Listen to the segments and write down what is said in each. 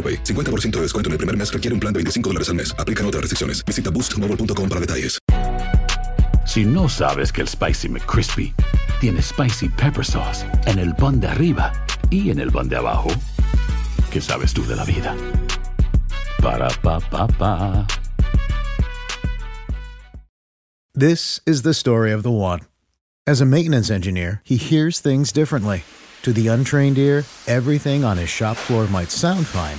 AroPay. 50% de descuento en el primer mes requiere un plan de 25 dólares al mes. Aplican otras restricciones. Visita boostmobile.com para detalles. Si no sabes que el Spicy McCrispy tiene Spicy Pepper Sauce en el pan de arriba y en el pan de abajo, ¿qué sabes tú de la vida? Para, pa, pa, pa. This is the story of the one. As a maintenance engineer, he hears things differently. To the untrained ear, everything on his shop floor might sound fine,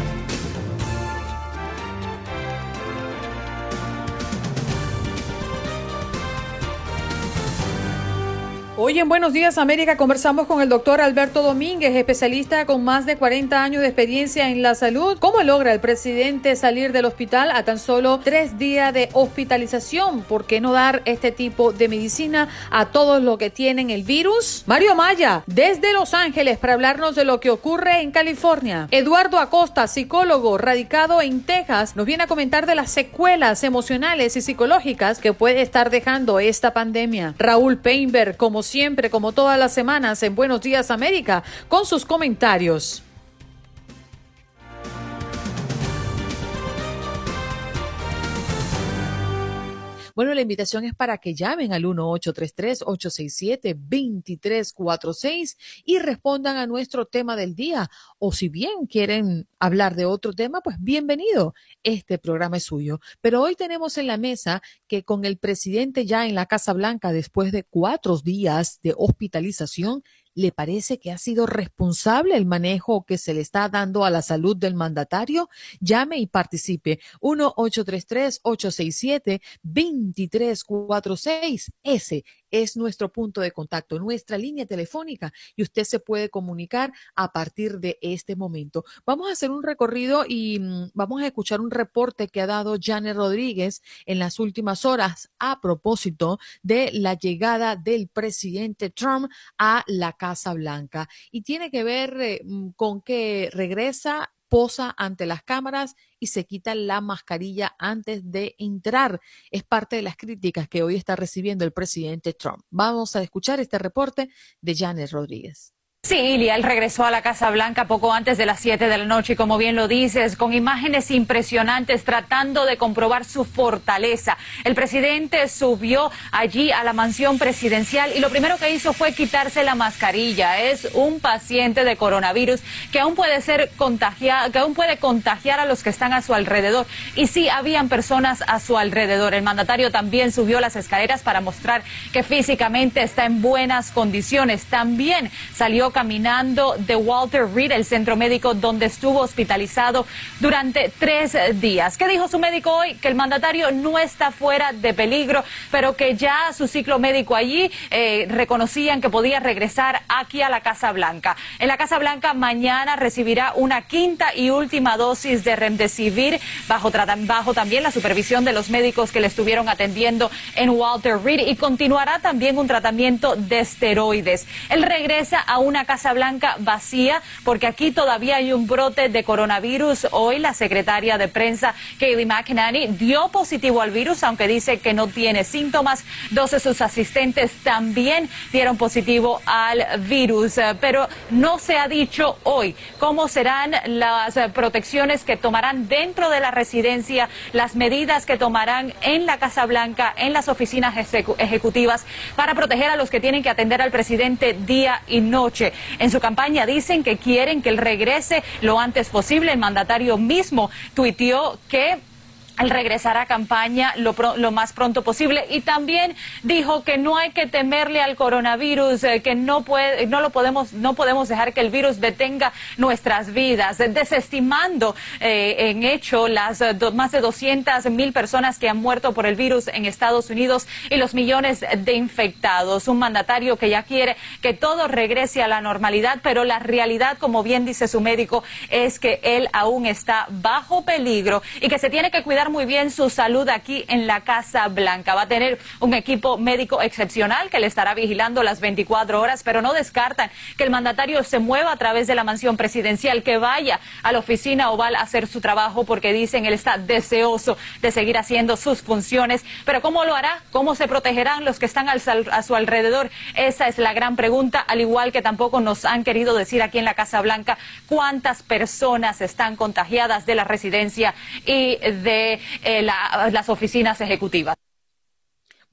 Hoy en Buenos Días América conversamos con el doctor Alberto Domínguez, especialista con más de 40 años de experiencia en la salud. ¿Cómo logra el presidente salir del hospital a tan solo tres días de hospitalización? ¿Por qué no dar este tipo de medicina a todos los que tienen el virus? Mario Maya, desde Los Ángeles, para hablarnos de lo que ocurre en California. Eduardo Acosta, psicólogo radicado en Texas, nos viene a comentar de las secuelas emocionales y psicológicas que puede estar dejando esta pandemia. Raúl Peinberg, como siempre, como todas las semanas en Buenos Días América, con sus comentarios. Bueno, la invitación es para que llamen al 1-833-867-2346 y respondan a nuestro tema del día. O si bien quieren hablar de otro tema, pues bienvenido. Este programa es suyo. Pero hoy tenemos en la mesa que con el presidente ya en la Casa Blanca después de cuatro días de hospitalización, ¿Le parece que ha sido responsable el manejo que se le está dando a la salud del mandatario? Llame y participe. 1-833-867-2346. Ese es nuestro punto de contacto, nuestra línea telefónica y usted se puede comunicar a partir de este momento. Vamos a hacer un recorrido y mm, vamos a escuchar un reporte que ha dado Janet Rodríguez en las últimas horas a propósito de la llegada del presidente Trump a la Casa Blanca y tiene que ver eh, mm, con que regresa posa ante las cámaras y se quita la mascarilla antes de entrar. Es parte de las críticas que hoy está recibiendo el presidente Trump. Vamos a escuchar este reporte de Janet Rodríguez. Sí, Ilia, él regresó a la Casa Blanca poco antes de las 7 de la noche y como bien lo dices, con imágenes impresionantes tratando de comprobar su fortaleza. El presidente subió allí a la mansión presidencial y lo primero que hizo fue quitarse la mascarilla. Es un paciente de coronavirus que aún puede ser contagiado, que aún puede contagiar a los que están a su alrededor. Y sí, habían personas a su alrededor. El mandatario también subió las escaleras para mostrar que físicamente está en buenas condiciones. También salió caminando de Walter Reed, el centro médico donde estuvo hospitalizado durante tres días. ¿Qué dijo su médico hoy? Que el mandatario no está fuera de peligro, pero que ya su ciclo médico allí eh, reconocían que podía regresar aquí a la Casa Blanca. En la Casa Blanca mañana recibirá una quinta y última dosis de Remdesivir bajo, bajo también la supervisión de los médicos que le estuvieron atendiendo en Walter Reed y continuará también un tratamiento de esteroides. Él regresa a una una Casa Blanca vacía porque aquí todavía hay un brote de coronavirus. Hoy la secretaria de prensa, Kayleigh McEnany, dio positivo al virus, aunque dice que no tiene síntomas. Dos de sus asistentes también dieron positivo al virus, pero no se ha dicho hoy cómo serán las protecciones que tomarán dentro de la residencia, las medidas que tomarán en la Casa Blanca, en las oficinas ejecutivas para proteger a los que tienen que atender al presidente día y noche. En su campaña dicen que quieren que él regrese lo antes posible. El mandatario mismo tuiteó que al regresar a campaña lo, lo, más pronto posible y también dijo que no hay que temerle al coronavirus, eh, que no puede, no lo podemos, no podemos dejar que el virus detenga nuestras vidas, desestimando eh, en hecho las eh, más de 200 mil personas que han muerto por el virus en Estados Unidos y los millones de infectados. Un mandatario que ya quiere que todo regrese a la normalidad, pero la realidad, como bien dice su médico, es que él aún está bajo peligro y que se tiene que cuidar muy bien su salud aquí en la Casa Blanca. Va a tener un equipo médico excepcional que le estará vigilando las 24 horas, pero no descartan que el mandatario se mueva a través de la mansión presidencial, que vaya a la oficina oval a hacer su trabajo, porque dicen él está deseoso de seguir haciendo sus funciones. Pero ¿cómo lo hará? ¿Cómo se protegerán los que están a su alrededor? Esa es la gran pregunta, al igual que tampoco nos han querido decir aquí en la Casa Blanca cuántas personas están contagiadas de la residencia y de eh, las oficinas ejecutivas.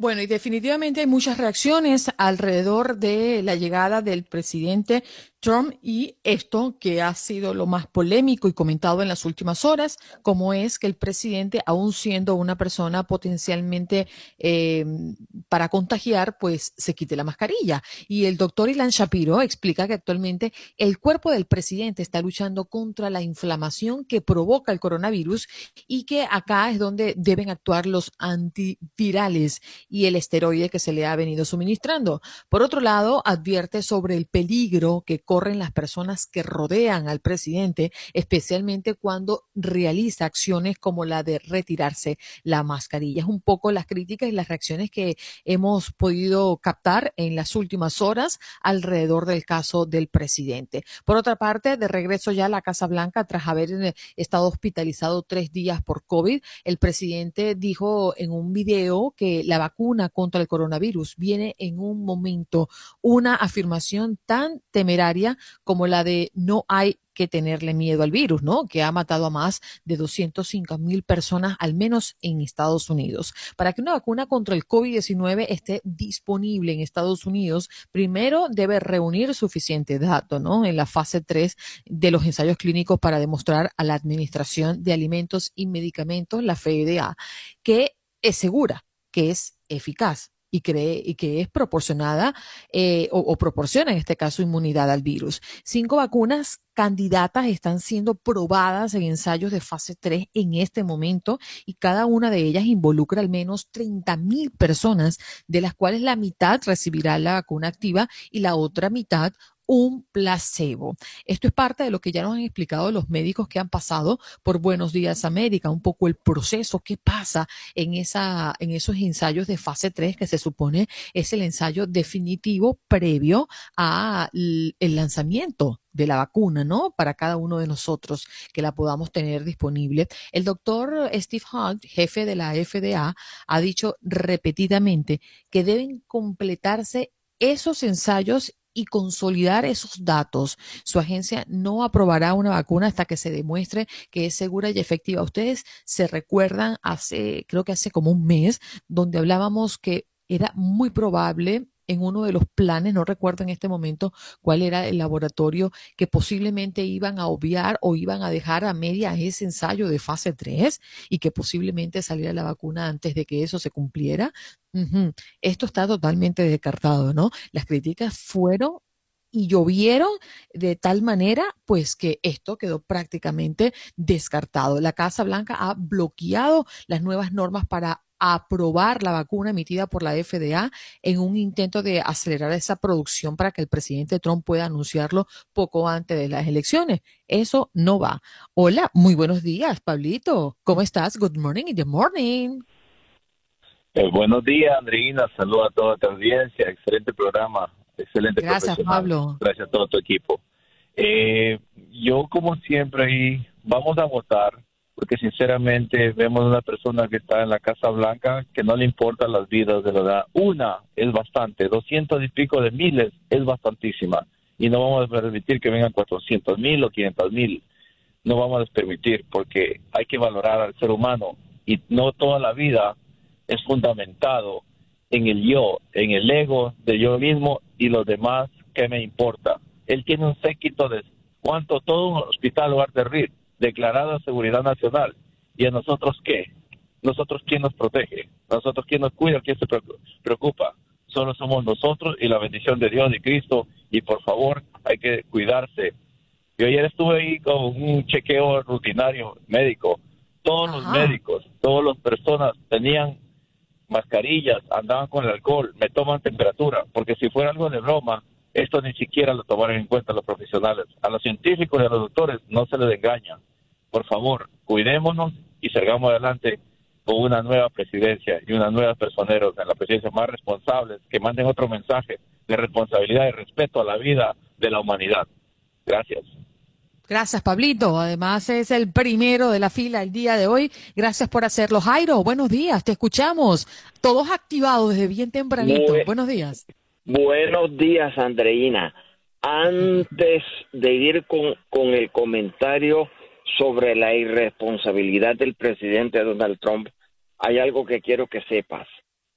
Bueno, y definitivamente hay muchas reacciones alrededor de la llegada del presidente Trump y esto que ha sido lo más polémico y comentado en las últimas horas, como es que el presidente, aún siendo una persona potencialmente eh, para contagiar, pues se quite la mascarilla. Y el doctor Ilan Shapiro explica que actualmente el cuerpo del presidente está luchando contra la inflamación que provoca el coronavirus y que acá es donde deben actuar los antivirales y el esteroide que se le ha venido suministrando. Por otro lado, advierte sobre el peligro que corren las personas que rodean al presidente, especialmente cuando realiza acciones como la de retirarse la mascarilla. Es un poco las críticas y las reacciones que hemos podido captar en las últimas horas alrededor del caso del presidente. Por otra parte, de regreso ya a la Casa Blanca tras haber eh, estado hospitalizado tres días por COVID, el presidente dijo en un video que la vacuna contra el coronavirus viene en un momento, una afirmación tan temeraria como la de no hay que tenerle miedo al virus, ¿no? Que ha matado a más de 205 mil personas, al menos en Estados Unidos. Para que una vacuna contra el COVID-19 esté disponible en Estados Unidos, primero debe reunir suficiente dato, ¿no? En la fase 3 de los ensayos clínicos para demostrar a la Administración de Alimentos y Medicamentos, la FDA, que es segura, que es eficaz y, cree, y que es proporcionada eh, o, o, proporciona en este caso inmunidad al virus. Cinco vacunas candidatas están siendo probadas en ensayos de fase 3 en este momento y cada una de ellas involucra al menos 30 mil personas, de las cuales la mitad recibirá la vacuna activa y la otra mitad un placebo. Esto es parte de lo que ya nos han explicado los médicos que han pasado por Buenos Días América, un poco el proceso, qué pasa en, esa, en esos ensayos de fase 3 que se supone es el ensayo definitivo previo al lanzamiento de la vacuna, ¿no? Para cada uno de nosotros que la podamos tener disponible. El doctor Steve Hunt, jefe de la FDA, ha dicho repetidamente que deben completarse esos ensayos y consolidar esos datos. Su agencia no aprobará una vacuna hasta que se demuestre que es segura y efectiva. Ustedes se recuerdan hace, creo que hace como un mes, donde hablábamos que era muy probable en uno de los planes, no recuerdo en este momento cuál era el laboratorio, que posiblemente iban a obviar o iban a dejar a media ese ensayo de fase 3 y que posiblemente saliera la vacuna antes de que eso se cumpliera. Esto está totalmente descartado, ¿no? Las críticas fueron y llovieron de tal manera, pues que esto quedó prácticamente descartado. La Casa Blanca ha bloqueado las nuevas normas para aprobar la vacuna emitida por la FDA en un intento de acelerar esa producción para que el presidente Trump pueda anunciarlo poco antes de las elecciones. Eso no va. Hola, muy buenos días, Pablito. ¿Cómo estás? Good morning y good morning. Eh, buenos días, Andreina. Saludos a toda tu audiencia. Excelente programa excelente Gracias, Pablo. Gracias a todo tu equipo. Eh, yo, como siempre, vamos a votar porque sinceramente vemos una persona que está en la Casa Blanca que no le importan las vidas de la. Una es bastante, doscientos y pico de miles es bastantísima. Y no vamos a permitir que vengan cuatrocientos mil o quinientos mil. No vamos a permitir porque hay que valorar al ser humano y no toda la vida es fundamentado en el yo, en el ego de yo mismo y los demás que me importa. Él tiene un séquito de cuánto todo un hospital lugar de RIR declarada seguridad nacional. ¿Y a nosotros qué? Nosotros quién nos protege, nosotros quién nos cuida, quién se preocupa. Solo somos nosotros y la bendición de Dios y Cristo. Y por favor, hay que cuidarse. Yo ayer estuve ahí con un chequeo rutinario médico. Todos los médicos, todas las personas tenían mascarillas, andaban con el alcohol, me toman temperatura, porque si fuera algo de broma, esto ni siquiera lo tomaron en cuenta los profesionales. A los científicos y a los doctores no se les engaña. Por favor, cuidémonos y salgamos adelante con una nueva presidencia y unas nuevas personeros en la presidencia más responsables que manden otro mensaje de responsabilidad y respeto a la vida de la humanidad. Gracias. Gracias, Pablito. Además, es el primero de la fila el día de hoy. Gracias por hacerlo. Jairo, buenos días. Te escuchamos. Todos activados desde bien tempranito. buenos días. Buenos días, Andreina. Antes de ir con, con el comentario sobre la irresponsabilidad del presidente Donald Trump, hay algo que quiero que sepas.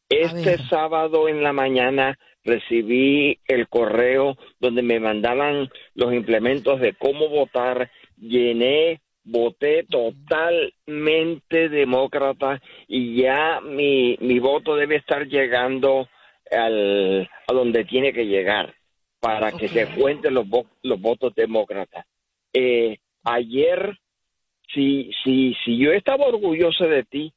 Este sábado en la mañana recibí el correo donde me mandaban los implementos de cómo votar, llené, voté totalmente demócrata y ya mi, mi voto debe estar llegando al, a donde tiene que llegar para que se cuenten los, los votos demócratas. Eh, ayer, si, si, si yo estaba orgulloso de ti,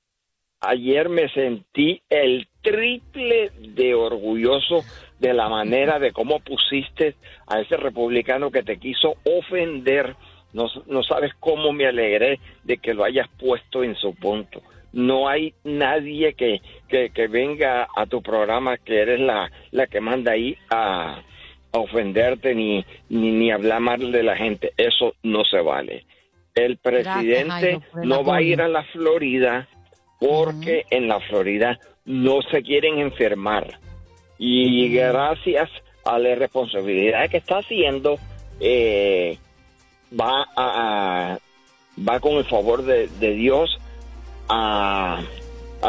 ayer me sentí el triple de orgulloso de la manera de cómo pusiste a ese republicano que te quiso ofender. No, no sabes cómo me alegré de que lo hayas puesto en su punto no hay nadie que, que, venga a tu programa que eres la, la que manda ahí a, ofenderte ni, ni, hablar mal de la gente. Eso no se vale. El presidente no va a ir a la Florida porque en la Florida no se quieren enfermar. Y gracias a la responsabilidad que está haciendo, eh, va a, va con el favor de, de Dios a,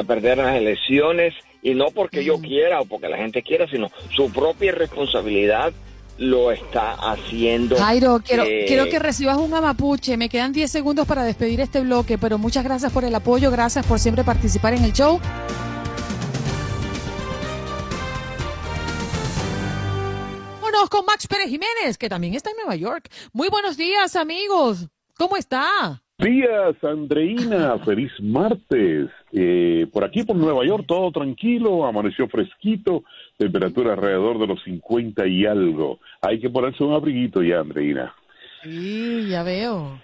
perder las elecciones y no porque yo mm. quiera o porque la gente quiera, sino su propia responsabilidad lo está haciendo. Jairo, quiero, quiero que recibas un amapuche. Me quedan 10 segundos para despedir este bloque, pero muchas gracias por el apoyo, gracias por siempre participar en el show. Vámonos con Max Pérez Jiménez, que también está en Nueva York. Muy buenos días, amigos. ¿Cómo está? Días, Andreina. Feliz martes. Eh, por aquí, por Nueva York, todo tranquilo, amaneció fresquito, temperatura alrededor de los 50 y algo. Hay que ponerse un abriguito ya, Andreina. Sí, ya veo.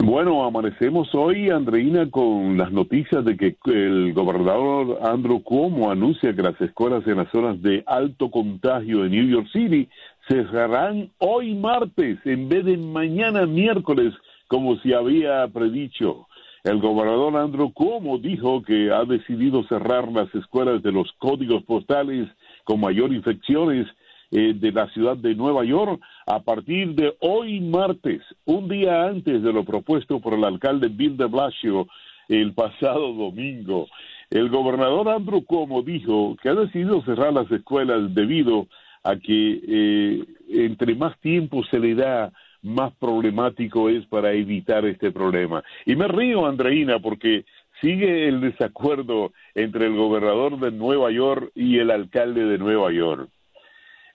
Bueno, amanecemos hoy, Andreina, con las noticias de que el gobernador Andrew Cuomo anuncia que las escuelas en las zonas de alto contagio de New York City cerrarán hoy martes en vez de mañana miércoles como se había predicho. El gobernador Andrew Cuomo dijo que ha decidido cerrar las escuelas de los códigos postales con mayor infecciones eh, de la ciudad de Nueva York a partir de hoy martes, un día antes de lo propuesto por el alcalde Bill de Blasio el pasado domingo. El gobernador Andrew Cuomo dijo que ha decidido cerrar las escuelas debido a que eh, entre más tiempo se le da más problemático es para evitar este problema. Y me río, Andreina, porque sigue el desacuerdo entre el gobernador de Nueva York y el alcalde de Nueva York.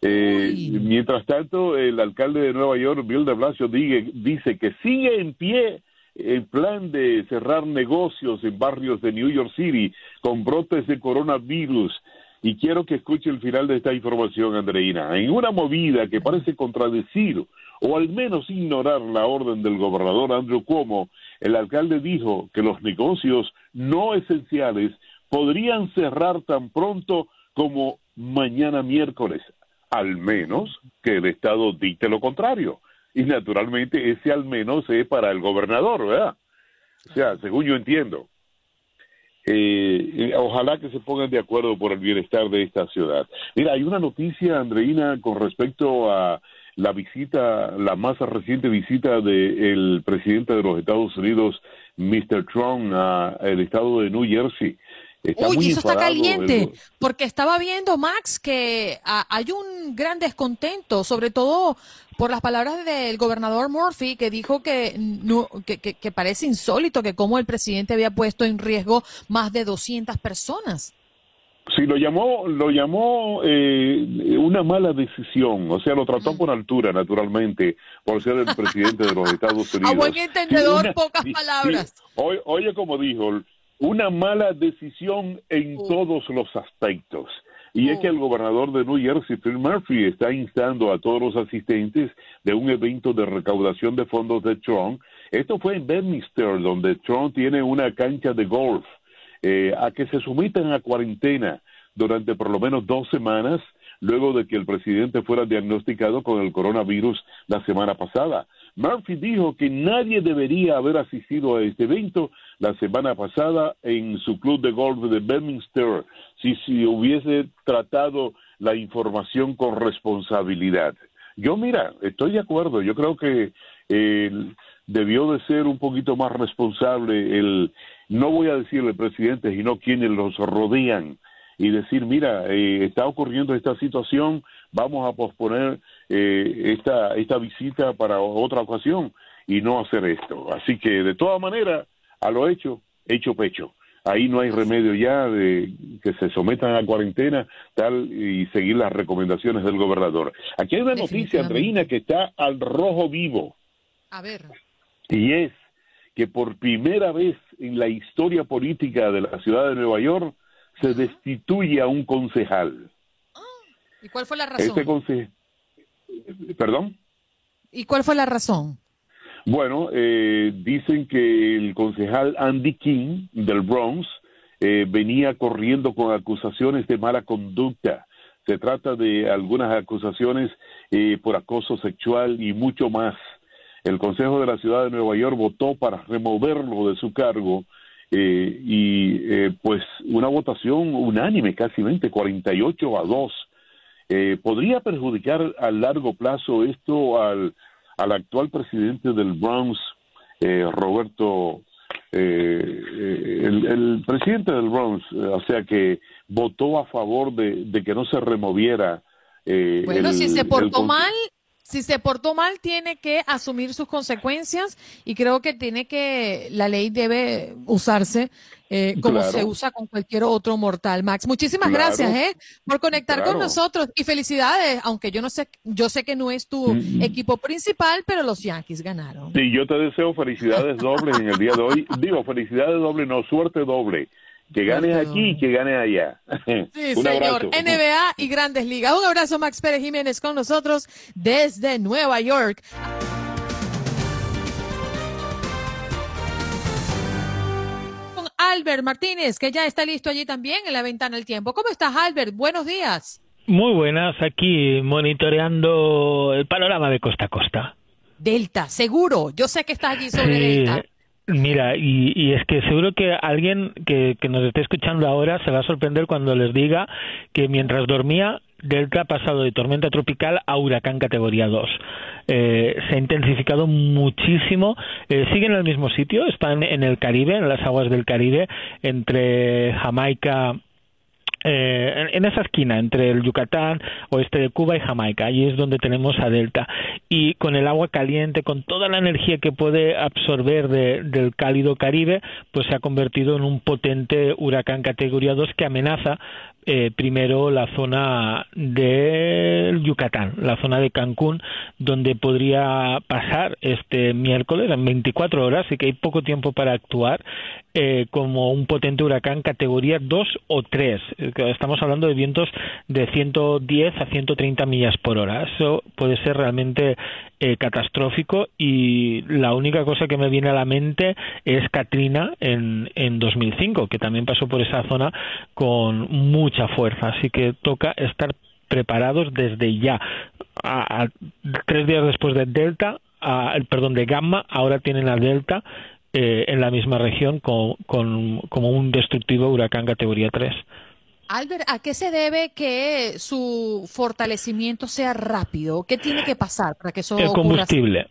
Eh, mientras tanto, el alcalde de Nueva York, Bill de Blasio, dice que sigue en pie el plan de cerrar negocios en barrios de New York City con brotes de coronavirus. Y quiero que escuche el final de esta información, Andreina. En una movida que parece contradecir o al menos ignorar la orden del gobernador Andrew Cuomo, el alcalde dijo que los negocios no esenciales podrían cerrar tan pronto como mañana miércoles. al menos que el Estado dicte lo contrario. Y naturalmente ese al menos es para el gobernador, ¿verdad? O sea, según yo entiendo. Eh, ojalá que se pongan de acuerdo por el bienestar de esta ciudad. Mira, hay una noticia, Andreina, con respecto a la visita, la más reciente visita del presidente de los Estados Unidos, Mr. Trump, al estado de New Jersey. Uy, eso está caliente, porque estaba viendo, Max, que hay un gran descontento, sobre todo por las palabras del gobernador Murphy, que dijo que, que, parece insólito que como el presidente había puesto en riesgo más de 200 personas. Sí, lo llamó, lo llamó eh, una mala decisión, o sea, lo trató con altura, naturalmente, por ser el presidente de los Estados Unidos. A buen entendedor, pocas palabras. oye, oye, como dijo, una mala decisión en todos los aspectos. Y es que el gobernador de New Jersey, Phil Murphy, está instando a todos los asistentes de un evento de recaudación de fondos de Trump. Esto fue en Bedminster, donde Trump tiene una cancha de golf eh, a que se sometan a cuarentena durante por lo menos dos semanas luego de que el presidente fuera diagnosticado con el coronavirus la semana pasada. Murphy dijo que nadie debería haber asistido a este evento la semana pasada en su club de golf de Bedminster si, si hubiese tratado la información con responsabilidad. Yo, mira, estoy de acuerdo. Yo creo que eh, debió de ser un poquito más responsable el, no voy a decirle presidente, sino quienes los rodean y decir, mira, eh, está ocurriendo esta situación, vamos a posponer eh, esta, esta visita para otra ocasión y no hacer esto. Así que, de todas maneras, a lo hecho, hecho pecho. Ahí no hay remedio ya de que se sometan a cuarentena tal y seguir las recomendaciones del gobernador. Aquí hay una noticia, Andreina, que está al rojo vivo. A ver. Y es que por primera vez en la historia política de la ciudad de Nueva York se destituye a un concejal. ¿Y cuál fue la razón? Este ¿Perdón? ¿Y cuál fue la razón? Bueno, eh, dicen que el concejal Andy King del Bronx eh, venía corriendo con acusaciones de mala conducta. Se trata de algunas acusaciones eh, por acoso sexual y mucho más. El Consejo de la Ciudad de Nueva York votó para removerlo de su cargo eh, y eh, pues una votación unánime, casi 48 a 2. Eh, ¿Podría perjudicar a largo plazo esto al, al actual presidente del Bronx, Roberto, el, el, presidente del Bronx, o sea que votó a favor de, de que no se removiera? bueno, si se portó mal, si se portó mal, tiene que asumir sus consecuencias y creo que tiene que, la ley debe usarse eh, como se usa con cualquier otro mortal. Max, muchísimas gracias eh, por conectar con nosotros y felicidades, aunque yo no sé, yo sé que no es tu equipo principal, pero los Yankees ganaron. Sí, yo te deseo felicidades dobles en el día de hoy. Digo, felicidades dobles, no, suerte doble que gane aquí y que gane allá. Sí, señor. NBA y Grandes Ligas. Un abrazo, Max Pérez Jiménez, con nosotros desde Nueva York. Con Albert Martínez, que ya está listo allí también en la ventana del tiempo. ¿Cómo estás, Albert? Buenos días. Muy buenas, aquí monitoreando el panorama de costa a costa. Delta, seguro. Yo sé que estás allí sobre Delta. Mira, y, es que seguro que alguien que, nos esté escuchando ahora se va a sorprender cuando les diga que mientras dormía, Delta ha pasado de tormenta tropical a huracán categoría 2. Eh, se ha intensificado muchísimo. Eh, siguen en el mismo sitio, están en el Caribe, en las aguas del Caribe, entre Jamaica eh, en, esa esquina entre el Yucatán, oeste de Cuba y Jamaica. Allí es donde tenemos a Delta. Y con el agua caliente, con toda la energía que puede absorber del cálido Caribe, pues se ha convertido en un potente huracán categoría 2 que amenaza eh, primero la zona del Yucatán, la zona de Cancún, donde podría pasar este miércoles en 24 horas, así que hay poco tiempo para actuar, eh, como un potente huracán categoría 2 o 3. Estamos hablando de vientos de 110 a 130 millas por hora. Eso puede ser realmente eh, catastrófico y la única cosa que me viene a la mente es Katrina en, en 2005, que también pasó por esa zona con mucha fuerza. Así que toca estar preparados desde ya. A, tres días después de Delta, perdón, de Gamma, ahora tienen a Delta eh, en la misma región con, como un destructivo huracán categoría 3. Albert, ¿a qué se debe que su fortalecimiento sea rápido? ¿Qué tiene que pasar para que eso El combustible.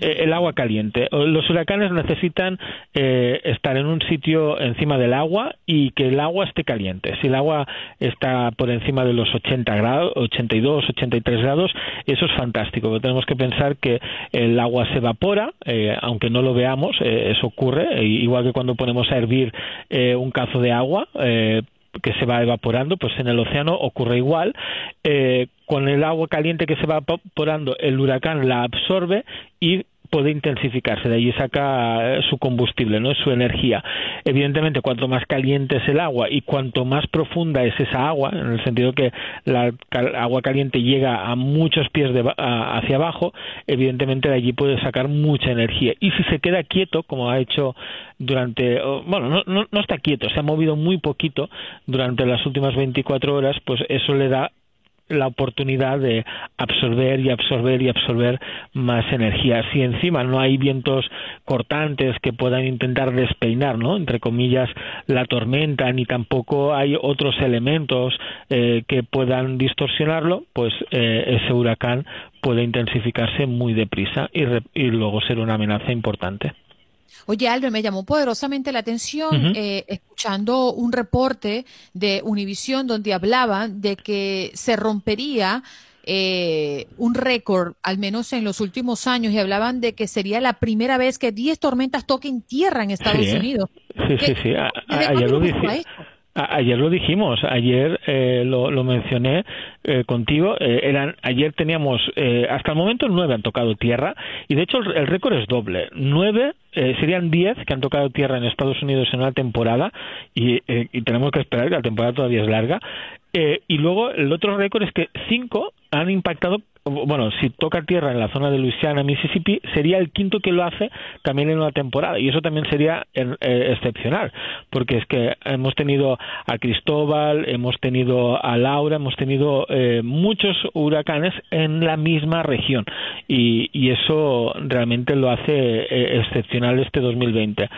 El agua caliente. Los huracanes necesitan eh, estar en un sitio encima del agua y que el agua esté caliente. Si el agua está por encima de los 80 grados, 82, 83 grados, eso es fantástico. tenemos que pensar que el agua se evapora, eh, aunque no lo veamos, eso ocurre. igual que cuando ponemos a hervir un cazo de agua, que se va evaporando, pues en el océano ocurre igual. con el agua caliente que se va evaporando, el huracán la absorbe y puede intensificarse, de allí saca eh, su combustible, no su energía. Evidentemente, cuanto más caliente es el agua y cuanto más profunda es esa agua, en el sentido que la agua caliente llega a muchos pies de, hacia abajo, evidentemente de allí puede sacar mucha energía. Y si se queda quieto, como ha hecho durante, bueno, no, no, no está quieto, se ha movido muy poquito durante las últimas 24 horas, pues eso le da la oportunidad de absorber y absorber y absorber más energía. Si encima no hay vientos cortantes que puedan intentar despeinar, ¿no? Entre comillas, la tormenta, ni tampoco hay otros elementos eh, que puedan distorsionarlo, pues eh, ese huracán puede intensificarse muy deprisa y, y luego ser una amenaza importante. Oye, Albert, me llamó poderosamente la atención eh, escuchando un reporte de Univisión donde hablaban de que se rompería eh, un récord, al menos en los últimos años, y hablaban de que sería la primera vez que 10 tormentas toquen tierra en Estados ¿eh? Unidos. Sí, sí, sí. ayer, lo ayer lo dijimos, ayer lo, lo, mencioné eh, contigo. Eh, eran ayer teníamos eh, hasta el momento nueve han tocado tierra y de hecho el, récord es doble. Nueve serían diez que han tocado tierra en Estados Unidos en una temporada y, y tenemos que esperar que la temporada todavía es larga. y luego el otro récord es que cinco han impactado bueno, si toca tierra en la zona de Luisiana, Mississippi, sería el quinto que lo hace también en una temporada. Y eso también sería excepcional, porque es que hemos tenido a Cristóbal, hemos tenido a Laura, hemos tenido eh, muchos huracanes en la misma región y, eso realmente lo hace eh, excepcional este 2020.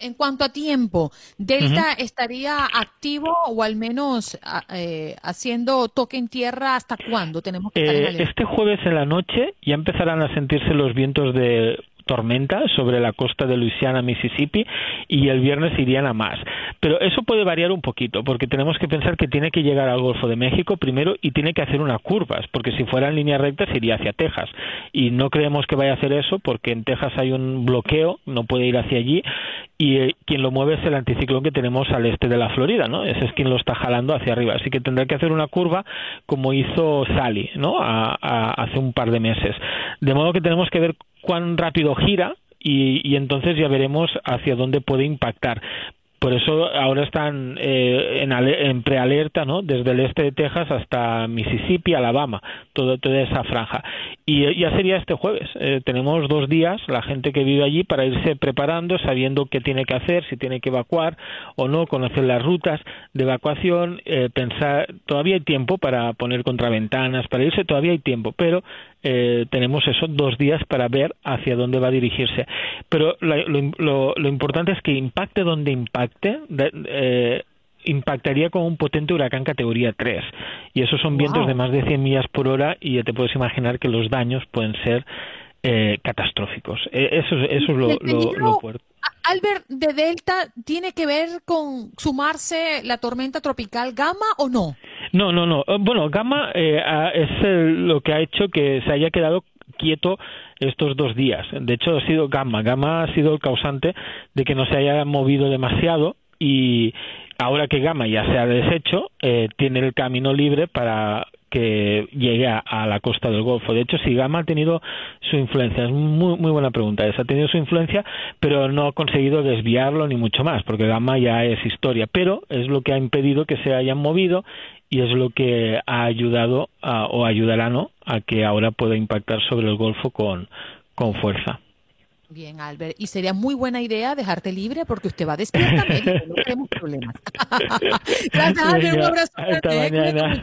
En cuanto a tiempo, ¿Delta estaría activo o al menos eh, haciendo toque en tierra hasta cuándo tenemos que estar Este jueves en la noche ya empezarán a sentirse los vientos de tormenta sobre la costa de Luisiana, Mississippi, y el viernes irían a más. Pero eso puede variar un poquito, porque tenemos que pensar que tiene que llegar al Golfo de México primero y tiene que hacer unas curvas, porque si fuera en línea recta iría hacia Texas. Y no creemos que vaya a hacer eso, porque en Texas hay un bloqueo, no puede ir hacia allí, y eh, quien lo mueve es el anticiclón que tenemos al este de la Florida, ¿no? Ese es quien lo está jalando hacia arriba. Así que tendrá que hacer una curva como hizo Sally, ¿no? hace un par de meses. De modo que tenemos que ver cuán rápido gira y, y, entonces ya veremos hacia dónde puede impactar. Por eso ahora están eh, en, en, prealerta, ¿no? Desde el este de Texas hasta Mississippi, Alabama, todo, toda esa franja. Y ya sería este jueves. Eh, tenemos dos días, la gente que vive allí, para irse preparando, sabiendo qué tiene que hacer, si tiene que evacuar o no, conocer las rutas de evacuación, eh, pensar. Todavía hay tiempo para poner contraventanas, para irse, todavía hay tiempo, pero eh, tenemos eso, dos días para ver hacia dónde va a dirigirse. Pero lo, lo, importante es que impacte donde impacte, eh, impactaría con un potente huracán categoría 3. Y esos son vientos de más de 100 millas por hora y ya te puedes imaginar que los daños pueden ser eh, catastróficos. eso, eso es lo, lo fuerte. Albert, de Delta, ¿tiene que ver con sumarse la tormenta tropical Gamma o no? No, no, no. Bueno, Gamma eh, es lo que ha hecho que se haya quedado quieto estos dos días. De hecho, ha sido Gamma. Gamma ha sido el causante de que no se haya movido demasiado y ahora que Gamma ya se ha deshecho, eh, tiene el camino libre para que llegue a, la costa del Golfo. De hecho, si Gama ha tenido su influencia, es muy, muy buena pregunta esa, ha tenido su influencia, pero no ha conseguido desviarlo ni mucho más, porque Gama ya es historia, pero es lo que ha impedido que se hayan movido y es lo que ha ayudado o ayudará ¿no? a que ahora pueda impactar sobre el Golfo con, con fuerza. Bien, Albert. Y sería muy buena idea dejarte libre porque usted va despierta, no tenemos problemas. Gracias, Albert. Un abrazo. Hasta mañana.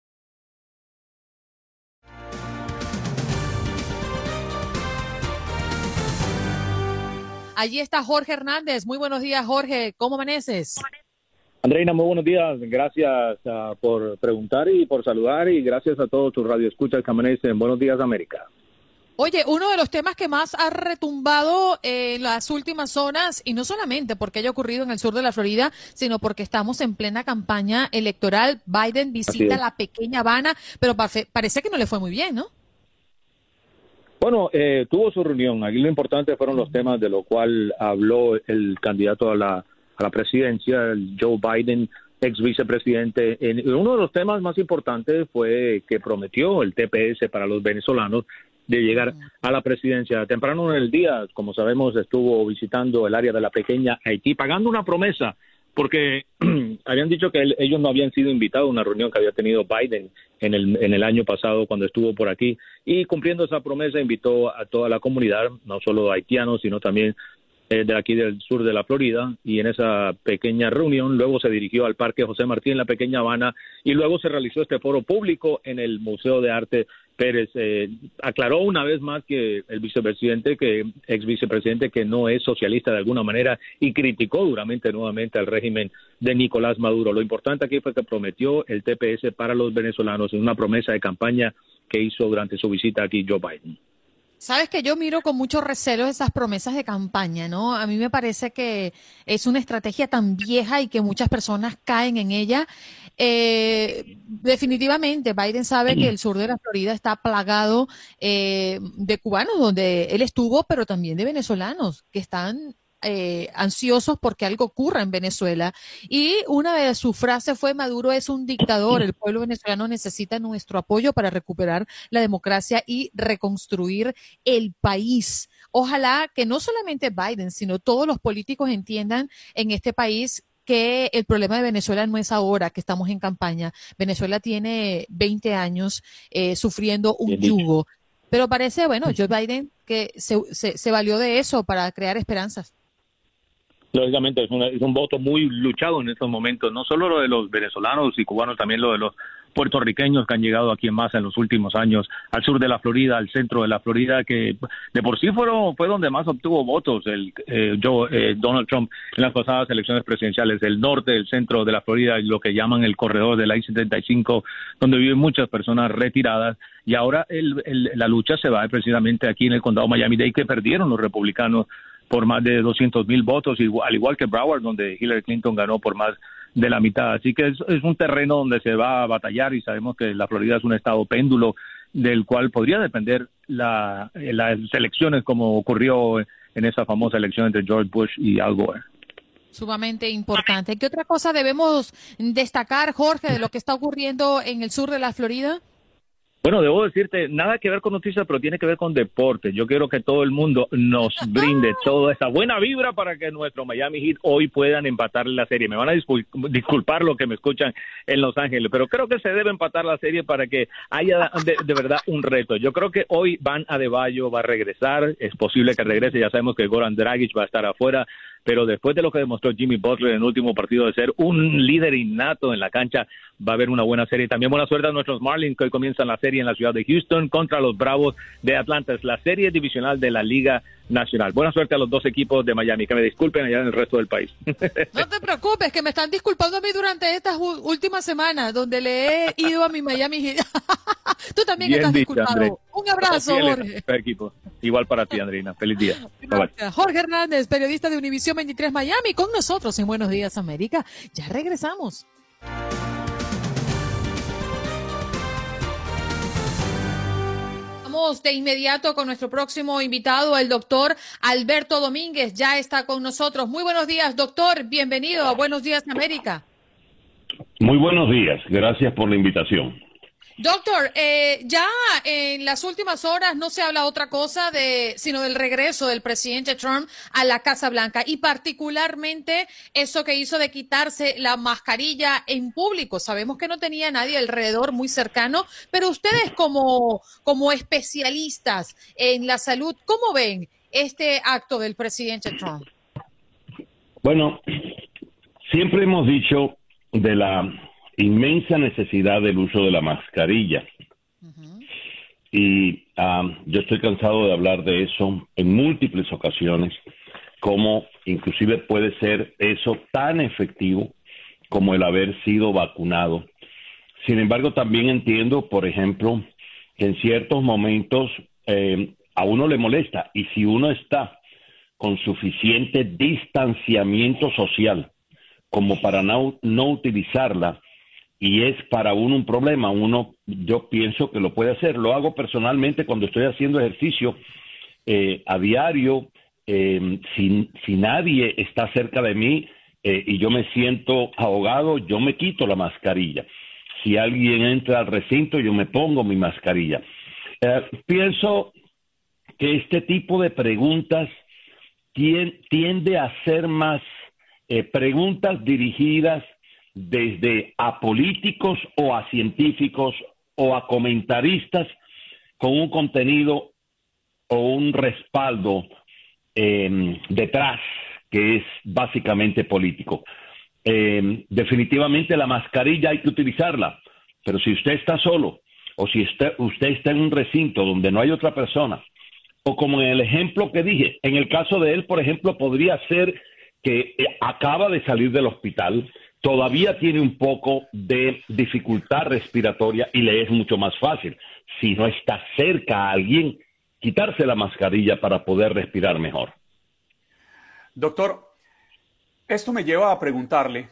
Allí está Jorge Hernández. Muy buenos días, Jorge. ¿Cómo amaneces? Andreina, muy buenos días. Gracias ah, por preguntar y por saludar y gracias a todos tus radioescuchas que amanecen. Buenos días, América. Oye, uno de los temas que más ha retumbado en las últimas horas, y no solamente porque haya ocurrido en el sur de la Florida, sino porque estamos en plena campaña electoral. Biden visita la pequeña Habana, pero parece que no le fue muy bien, ¿no? Bueno, eh, tuvo su reunión. Aquí lo importante fueron los temas de lo cual habló el candidato a la, a la presidencia, Joe Biden, ex vicepresidente. En- uno de los temas más importantes fue que prometió el TPS para los venezolanos de llegar a la presidencia. Temprano en el día, como sabemos, estuvo visitando el área de la pequeña Haití, pagando una promesa, porque habían dicho que ellos no habían sido invitados a una reunión que había tenido Biden en el, en el año pasado cuando estuvo por aquí, y cumpliendo esa promesa invitó a toda la comunidad, no solo haitianos, sino también eh, de aquí del sur de la Florida y en esa pequeña reunión luego se dirigió al Parque José Martí en la pequeña Habana y luego se realizó este foro público en el Museo de Arte Pérez. Eh, aclaró una vez más que el vicepresidente, que ex vicepresidente que no es socialista de alguna manera y criticó duramente nuevamente al régimen de Nicolás Maduro. Lo importante aquí fue que prometió el TPS para los venezolanos en una promesa de campaña que hizo durante su visita aquí Joe Biden. Sabes que yo miro con mucho recelo esas promesas de campaña, ¿no? A mí me parece que es una estrategia tan vieja y que muchas personas caen en ella. Eh, definitivamente, Biden sabe que el sur de la Florida está plagado eh, de cubanos, donde él estuvo, pero también de venezolanos que están eh, ansiosos porque algo ocurra en Venezuela. Y una de sus frases fue, Maduro es un dictador, el pueblo venezolano necesita nuestro apoyo para recuperar la democracia y reconstruir el país. Ojalá que no solamente Biden, sino todos los políticos entiendan en este país que el problema de Venezuela no es ahora que estamos en campaña. Venezuela tiene 20 años eh, sufriendo un yugo. Pero parece, bueno, Joe Biden que se, se, se valió de eso para crear esperanzas. Lógicamente es, una- es un voto muy luchado en estos momentos, no solo lo de los venezolanos y cubanos, también lo de los puertorriqueños que han llegado aquí en masa en los últimos años, al sur de la Florida, al centro de la Florida, que de por sí fueron, fue donde más obtuvo votos el eh, Joe- eh, Donald Trump en las pasadas elecciones presidenciales, el norte, el centro de la Florida, lo que llaman el corredor de la I-75, donde viven muchas personas retiradas, y ahora el- el- la lucha se va precisamente aquí en el condado Miami-Dade, que perdieron los republicanos por más de 200 mil votos, al igual que Broward, donde Hillary Clinton ganó por más de la mitad. Así que es, es un terreno donde se va a batallar y sabemos que la Florida es un estado péndulo del cual podría depender la, eh, las elecciones como ocurrió en esa famosa elección entre George Bush y Al Gore. Sumamente importante. ¿Qué otra cosa debemos destacar, Jorge, de lo que está ocurriendo en el sur de la Florida? Bueno, debo decirte, nada que ver con noticias, pero tiene que ver con deporte. Yo quiero que todo el mundo nos brinde toda esa buena vibra para que nuestro Miami Heat hoy puedan empatar la serie. Me van a discul- disculpar lo que me escuchan en Los Ángeles, pero creo que se debe empatar la serie para que haya de, de verdad un reto. Yo creo que hoy Van Adebayo va a regresar, es posible que regrese, ya sabemos que Goran Dragic va a estar afuera, pero después de lo que demostró Jimmy Butler en el último partido de ser un líder innato en la cancha, va a haber una buena serie. También buena suerte a nuestros Marlins que hoy comienzan la serie en la ciudad de Houston contra los Bravos de Atlanta. Es la serie divisional de la Liga Nacional. Buena suerte a los dos equipos de Miami. Que me disculpen allá en el resto del país. No te preocupes, que me están disculpando a mí durante estas últimas semanas, donde le he ido a mi Miami. Tú también Bien estás dicho, disculpado. André. Un abrazo, Jorge. equipo. Igual para ti, Andreina. Feliz día. Bye, bye. Gracias. Jorge Hernández, periodista de Univisión 23 Miami, con nosotros en Buenos Días América. Ya regresamos. Vamos de inmediato con nuestro próximo invitado, el doctor Alberto Domínguez. Ya está con nosotros. Muy buenos días, doctor. Bienvenido a Buenos Días América. Muy buenos días. Gracias por la invitación. Doctor, eh, ya en las últimas horas no se habla otra cosa de, sino del regreso del presidente Trump a la Casa Blanca y particularmente eso que hizo de quitarse la mascarilla en público. Sabemos que no tenía nadie alrededor muy cercano, pero ustedes como, como especialistas en la salud, ¿cómo ven este acto del presidente Trump? Bueno, siempre hemos dicho de la inmensa necesidad del uso de la mascarilla. Y yo estoy cansado de hablar de eso en múltiples ocasiones, como inclusive puede ser eso tan efectivo como el haber sido vacunado. Sin embargo, también entiendo, por ejemplo, que en ciertos momentos eh, a uno le molesta y si uno está con suficiente distanciamiento social como para no, no utilizarla, y es para uno un problema, uno yo pienso que lo puede hacer. Lo hago personalmente cuando estoy haciendo ejercicio eh, a diario, eh, si, si, nadie está cerca de mí eh, y yo me siento ahogado, yo me quito la mascarilla. Si alguien entra al recinto, yo me pongo mi mascarilla. Eh, pienso que este tipo de preguntas tiende a ser más preguntas dirigidas desde a políticos o a científicos o a comentaristas con un contenido o un respaldo em, detrás que es básicamente político. Em, definitivamente la mascarilla hay que utilizarla, pero si usted está solo o si usted, usted está en un recinto donde no hay otra persona, o como en el ejemplo que dije, en el caso de él, por ejemplo, podría ser que eh, acaba de salir del hospital, todavía tiene un poco de dificultad respiratoria y le es mucho más fácil, si no está cerca a alguien, quitarse la mascarilla para poder respirar mejor. Doctor, esto me lleva a preguntarle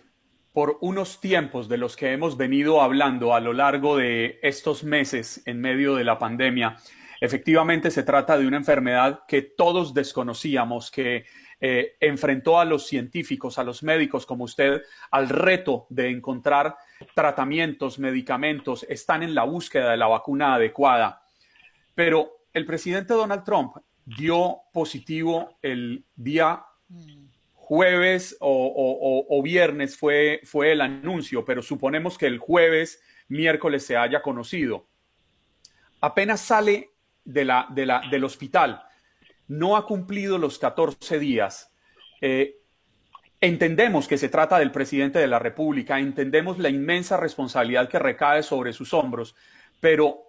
por unos tiempos de los que hemos venido hablando a lo largo de estos meses en medio de la pandemia. Efectivamente, se trata de una enfermedad que todos desconocíamos, que eh, enfrentó a los científicos, a los médicos como usted, al reto de encontrar tratamientos, medicamentos, están en la búsqueda de la vacuna adecuada. Pero el presidente Donald Trump dio positivo el día jueves o, viernes fue, fue el anuncio, pero suponemos que el jueves, miércoles se haya conocido. Apenas sale de la, de la, del hospital, no ha cumplido los 14 días. Eh, entendemos que se trata del presidente de la República, entendemos la inmensa responsabilidad que recae sobre sus hombros, pero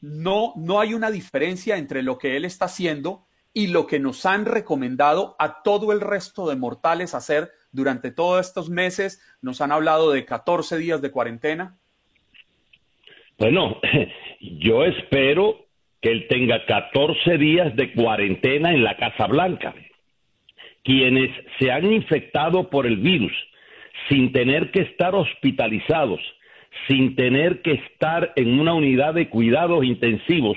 no, no hay una diferencia entre lo que él está haciendo y lo que nos han recomendado a todo el resto de mortales hacer durante todos estos meses. Nos han hablado de 14 días de cuarentena. Bueno, yo espero que él tenga 14 días de cuarentena en la Casa Blanca. Quienes se han infectado por el virus sin tener que estar hospitalizados, sin tener que estar en una unidad de cuidados intensivos,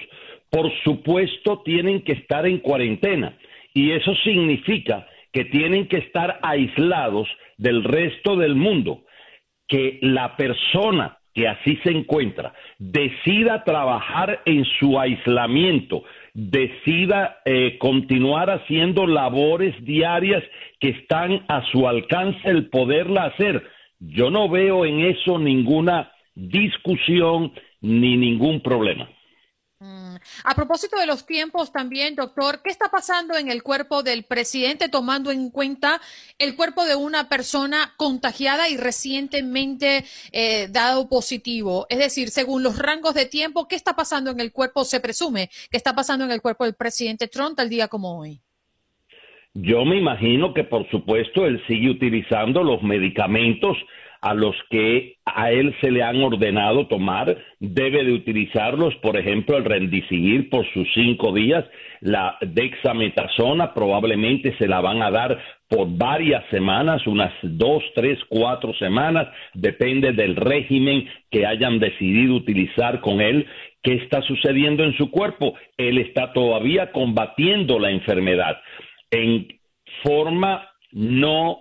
por supuesto tienen que estar en cuarentena. Y eso significa que tienen que estar aislados del resto del mundo. Que la persona que así se encuentra, decida trabajar en su aislamiento, decida eh, continuar haciendo labores diarias que están a su alcance el poderla hacer. Yo no veo en eso ninguna discusión ni ningún problema. A propósito de los tiempos también, doctor, ¿qué está pasando en el cuerpo del presidente tomando en cuenta el cuerpo de una persona contagiada y recientemente eh, dado positivo? Es decir, según los rangos de tiempo, ¿qué está pasando en el cuerpo? Se presume que está pasando en el cuerpo del presidente Trump tal día como hoy. Yo me imagino que, por supuesto, él sigue utilizando los medicamentos a los que a él se le han ordenado tomar, debe de utilizarlos, por ejemplo, el rendicivir por sus cinco días, la dexametasona probablemente se la van a dar por varias semanas, unas dos, tres, cuatro semanas, depende del régimen que hayan decidido utilizar con él qué está sucediendo en su cuerpo. Él está todavía combatiendo la enfermedad en forma no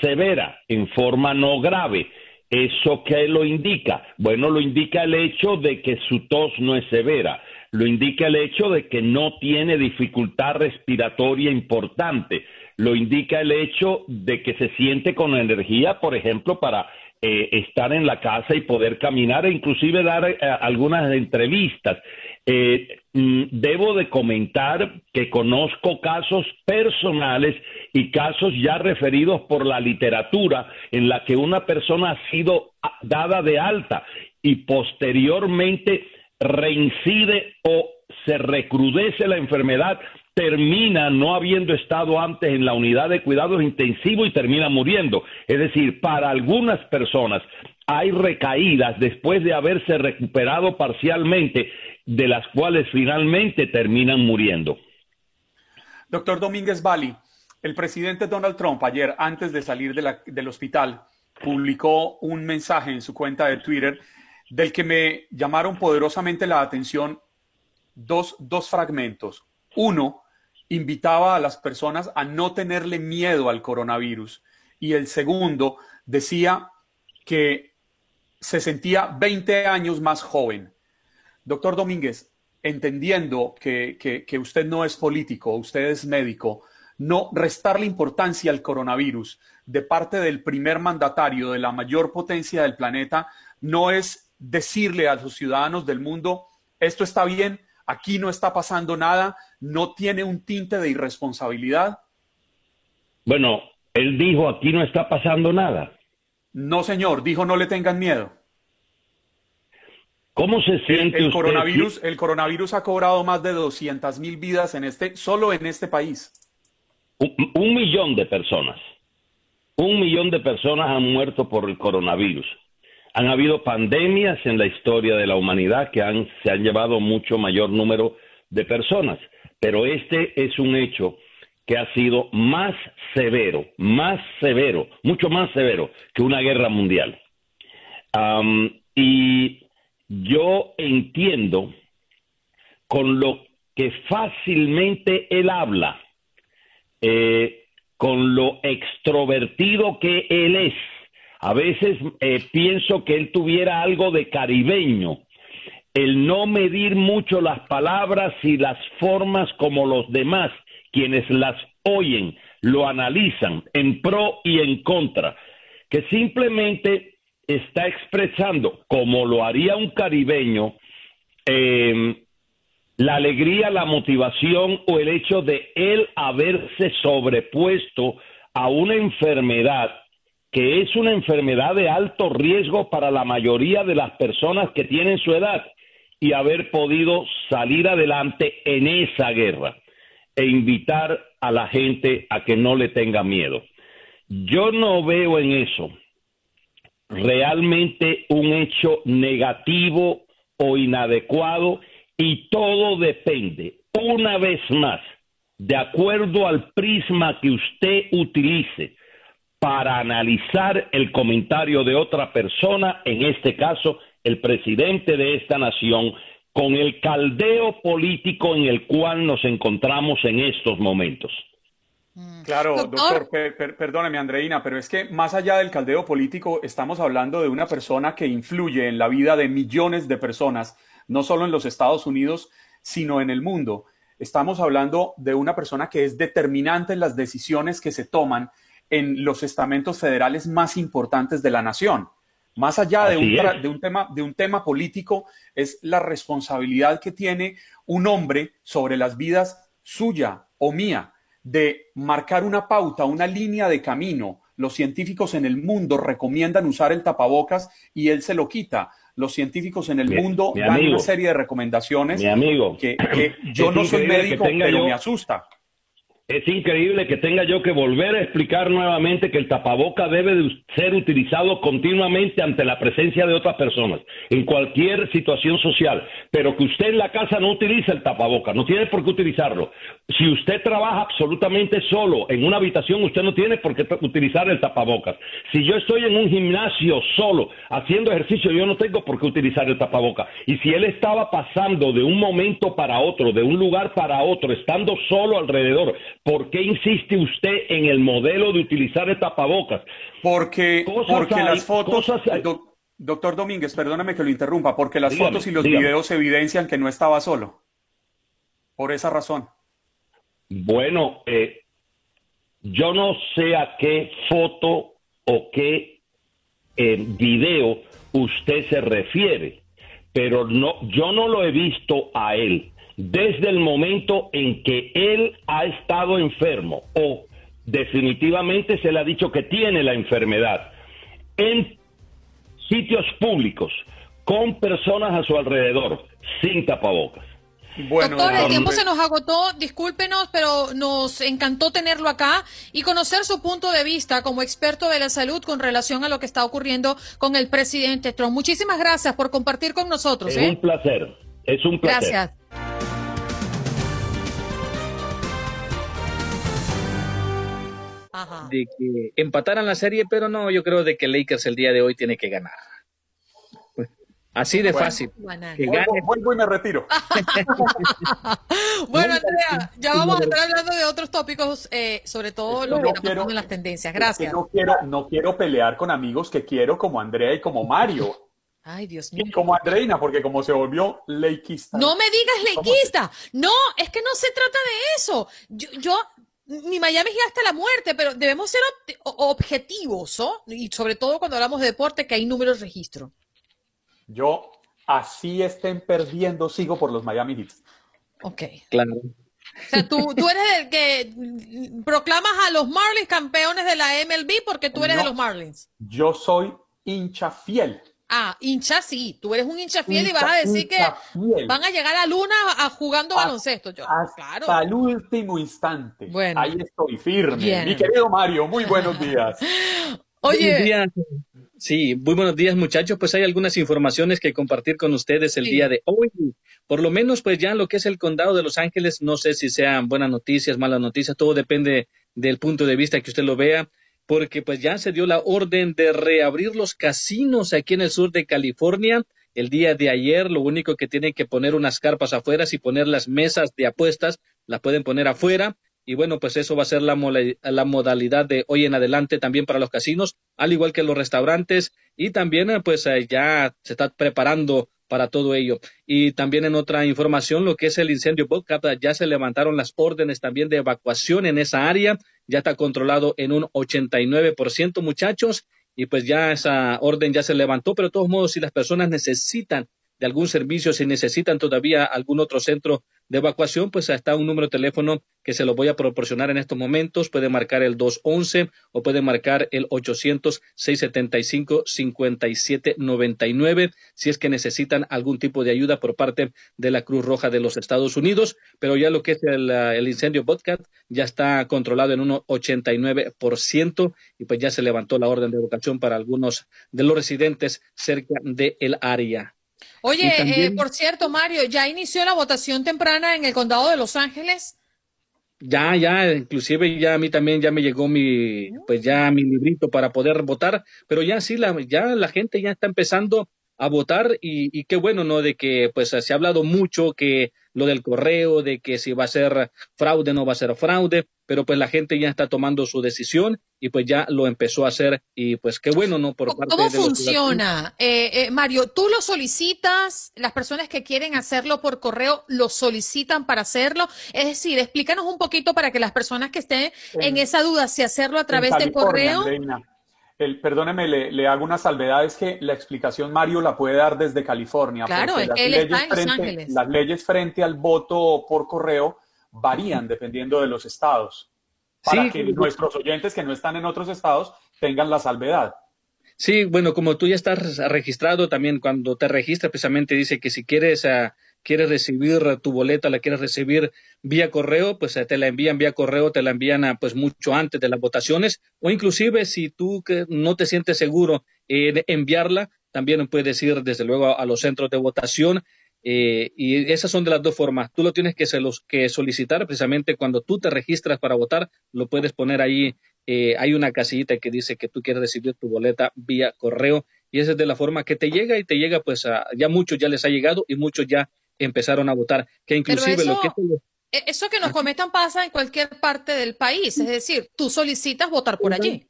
severa, en forma no grave. ¿Eso qué lo indica? Bueno, lo indica el hecho de que su tos no es severa, lo indica el hecho de que no tiene dificultad respiratoria importante, lo indica el hecho de que se siente con energía, por ejemplo, para eh, estar en la casa y poder caminar e inclusive dar eh, algunas entrevistas. Eh, mm, debo de comentar que conozco casos personales y casos ya referidos por la literatura en la que una persona ha sido ah, dada de alta y posteriormente reincide o se recrudece la enfermedad termina no habiendo estado antes en la unidad de cuidados intensivos y termina muriendo. Es decir, para algunas personas hay recaídas después de haberse recuperado parcialmente, de las cuales finalmente terminan muriendo. Doctor Domínguez Bali, el presidente Donald Trump ayer, antes de salir del hospital, publicó un mensaje en su cuenta de Twitter del que me llamaron poderosamente la atención dos, dos fragmentos. Uno, invitaba a las personas a no tenerle miedo al coronavirus. Y el segundo decía que se sentía 20 años más joven. Doctor Domínguez, entendiendo que, que, usted no es político, usted es médico, no restarle importancia al coronavirus de parte del primer mandatario de la mayor potencia del planeta no es decirle a los ciudadanos del mundo, esto está bien, aquí no está pasando nada, no tiene un tinte de irresponsabilidad? Bueno, él dijo, aquí no está pasando nada. No, señor, dijo, no le tengan miedo. ¿Cómo se siente el, Coronavirus, el coronavirus ha cobrado más de 200 mil vidas en este, solo en este país. un millón de personas. Un millón de personas han muerto por el coronavirus. Han habido pandemias en la historia de la humanidad que han, se han llevado mucho mayor número de personas, pero este es un hecho que ha sido más severo, más severo, mucho más severo que una guerra mundial. y yo entiendo con lo que fácilmente él habla, eh, con lo extrovertido que él es, a veces eh, pienso que él tuviera algo de caribeño, el no medir mucho las palabras y las formas como los demás, quienes las oyen, lo analizan en pro y en contra, que simplemente está expresando, como lo haría un caribeño, em, la alegría, la motivación o el hecho de él haberse sobrepuesto a una enfermedad que es una enfermedad de alto riesgo para la mayoría de las personas que tienen su edad y haber podido salir adelante en esa guerra e invitar a la gente a que no le tenga miedo. Yo no veo en eso realmente un hecho negativo o inadecuado y todo depende, una vez más, de acuerdo al prisma que usted utilice para analizar el comentario de otra persona, en este caso el presidente de esta nación, con el caldeo político en el cual nos encontramos en estos momentos. Mm. Claro, doctor, perdóneme Andreina, pero es que más allá del caldeo político, estamos hablando de una persona que influye en la vida de millones de personas, no solo en los Estados Unidos, sino en el mundo. Estamos hablando de una persona que es determinante en las decisiones que se toman en los estamentos federales más importantes de la nación. Más allá de un, tema, de un tema político, es la responsabilidad que tiene un hombre sobre las vidas suya o mía de marcar una pauta, una línea de camino. Los científicos en el mundo recomiendan usar el tapabocas y él se lo quita. Los científicos en el mundo dan una serie de recomendaciones mi amigo, que, yo no soy médico, pero me asusta. Es increíble que tenga yo que volver a explicar nuevamente que el tapaboca debe de ser utilizado continuamente ante la presencia de otras personas, en cualquier situación social, pero que usted en la casa no utiliza el tapaboca, no tiene por qué utilizarlo. Si usted trabaja absolutamente solo en una habitación, usted no tiene por qué utilizar el tapabocas. Si yo estoy en un gimnasio solo haciendo ejercicio, yo no tengo por qué utilizar el tapaboca. Y si él estaba pasando de un momento para otro, de un lugar para otro, estando solo alrededor, ¿por qué insiste usted en el modelo de utilizar el tapabocas? Porque, porque las fotos... doctor Domínguez, perdóname que lo interrumpa, porque las fotos y los videos evidencian que no estaba solo. Por esa razón. Bueno, eh, yo no sé a qué foto o qué eh, video usted se refiere, pero no, yo no lo he visto a él desde el momento en que él ha estado enfermo o definitivamente se le ha dicho que tiene la enfermedad en sitios públicos con personas a su alrededor sin tapabocas. Doctor, el tiempo se nos agotó, discúlpenos, pero nos encantó tenerlo acá y conocer su punto de vista como experto de la salud con relación a lo que está ocurriendo con el presidente Trump. Muchísimas gracias por compartir con nosotros. Es ¿eh? un placer, es un placer. Gracias. De que empataran la serie, pero no, yo creo de que Lakers el día de hoy tiene que ganar. Así de fácil. Que gane. Vuelvo, y me retiro. bueno, Andrea, ya vamos a estar hablando de otros tópicos, eh, sobre todo lo que quiero, en las tendencias. Gracias. No quiero, no quiero pelear con amigos que quiero como Andrea y como Mario. Ay, Dios mío. Y como Andreina, porque como se volvió leikista. No me digas leikista. No, es que no se trata de eso. Yo, yo mi Miami es hasta la muerte, pero debemos ser objetivos, ¿no? Y sobre todo cuando hablamos de deporte, que hay números de registro. Yo, así estén perdiendo, sigo por los Miami Heat. Ok. Claro. O sea, tú, tú eres el que proclamas a los Marlins campeones de la MLB porque tú eres de los Marlins. Yo soy hincha fiel. Ah, hincha sí, tú eres un hincha fiel y vas a decir que van a llegar a Luna a, jugando baloncesto. Yo. Hasta el último instante. Bueno. Ahí estoy firme. Mi querido Mario, muy buenos días. Oye, Sí, muy buenos días muchachos. Pues hay algunas informaciones que compartir con ustedes el día de hoy. Por lo menos pues ya lo que es el condado de Los Ángeles, no sé si sean buenas noticias, malas noticias, todo depende del punto de vista que usted lo vea, porque pues ya se dio la orden de reabrir los casinos aquí en el sur de California. El día de ayer lo único que tienen que poner unas carpas afuera y poner las mesas de apuestas, las pueden poner afuera y bueno, pues eso va a ser la, modalidad de hoy en adelante también para los casinos, al igual que los restaurantes y también pues eh, ya se está preparando para todo ello. Y también en otra información, lo que es el incendio Bobcat, ya se levantaron las órdenes también de evacuación en esa área, ya está controlado en un 89%, muchachos, y pues ya esa orden ya se levantó, pero de todos modos, si las personas necesitan de algún servicio, si necesitan todavía algún otro centro de evacuación, pues está un número de teléfono que se lo voy a proporcionar en estos momentos. Puede marcar el 211 o puede marcar el 800-675-5799 si es que necesitan algún tipo de ayuda por parte de la Cruz Roja de los Estados Unidos. Pero ya lo que es el, el incendio Botcat ya está controlado en un 89% y pues ya se levantó la orden de evacuación para algunos de los residentes cerca del área. Oye, eh, por cierto, Mario, ¿ya inició la votación temprana en el condado de Los Ángeles? Ya, ya, inclusive ya a mí también ya me llegó mi, pues ya mi librito para poder votar, pero ya sí, la, ya la gente ya está empezando a votar y, y qué bueno, ¿no? De que pues se ha hablado mucho que lo del correo, de que si va a ser fraude, no va a ser fraude, pero pues la gente ya está tomando su decisión y pues ya lo empezó a hacer y pues qué bueno, ¿no? Por parte ¿Cómo funciona? Eh, eh, Mario, ¿tú lo solicitas? ¿Las personas que quieren hacerlo por correo lo solicitan para hacerlo? Es decir, explícanos un poquito para que las personas que estén en, esa duda si hacerlo a través del correo. El, perdóneme, le, hago una salvedad, es que la explicación Mario la puede dar desde California. Claro, él está en Los Ángeles. Las leyes frente al voto por correo varían dependiendo de los estados, para que nuestros oyentes que no están en otros estados tengan la salvedad. Sí, bueno, como tú ya estás registrado, también cuando te registras precisamente dice que si quieres... Uh, quieres recibir tu boleta, la quieres recibir vía correo, pues te la envían vía correo, te la envían pues mucho antes de las votaciones, o inclusive si tú que no te sientes seguro en enviarla, también puedes ir desde luego a, los centros de votación. Eh, y esas son de las dos formas. Tú lo tienes que, que solicitar precisamente cuando tú te registras para votar, lo puedes poner ahí. Eh, hay una casillita que dice que tú quieres recibir tu boleta vía correo y esa es de la forma que te llega y te llega, pues ya muchos ya les ha llegado y muchos ya empezaron a votar. Que inclusive eso, lo que... E, eso que nos comentan pasa en cualquier parte del país, es decir, tú solicitas votar por allí.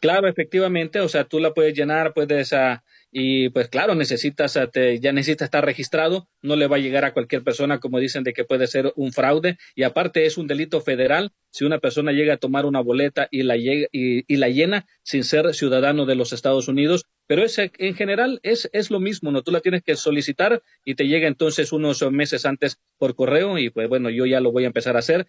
Claro, efectivamente, o sea, tú la puedes llenar, puedes uh, y pues claro, necesitas, ya necesita estar registrado, no le va a llegar a cualquier persona como dicen de que puede ser un fraude y aparte es un delito federal si una persona llega a tomar una boleta y la, y, y la llena sin ser ciudadano de los Estados Unidos, pero ese, en general es, es lo mismo, ¿no? Tú la tienes que solicitar y te llega entonces unos meses antes por correo y pues bueno, yo ya lo voy a empezar a hacer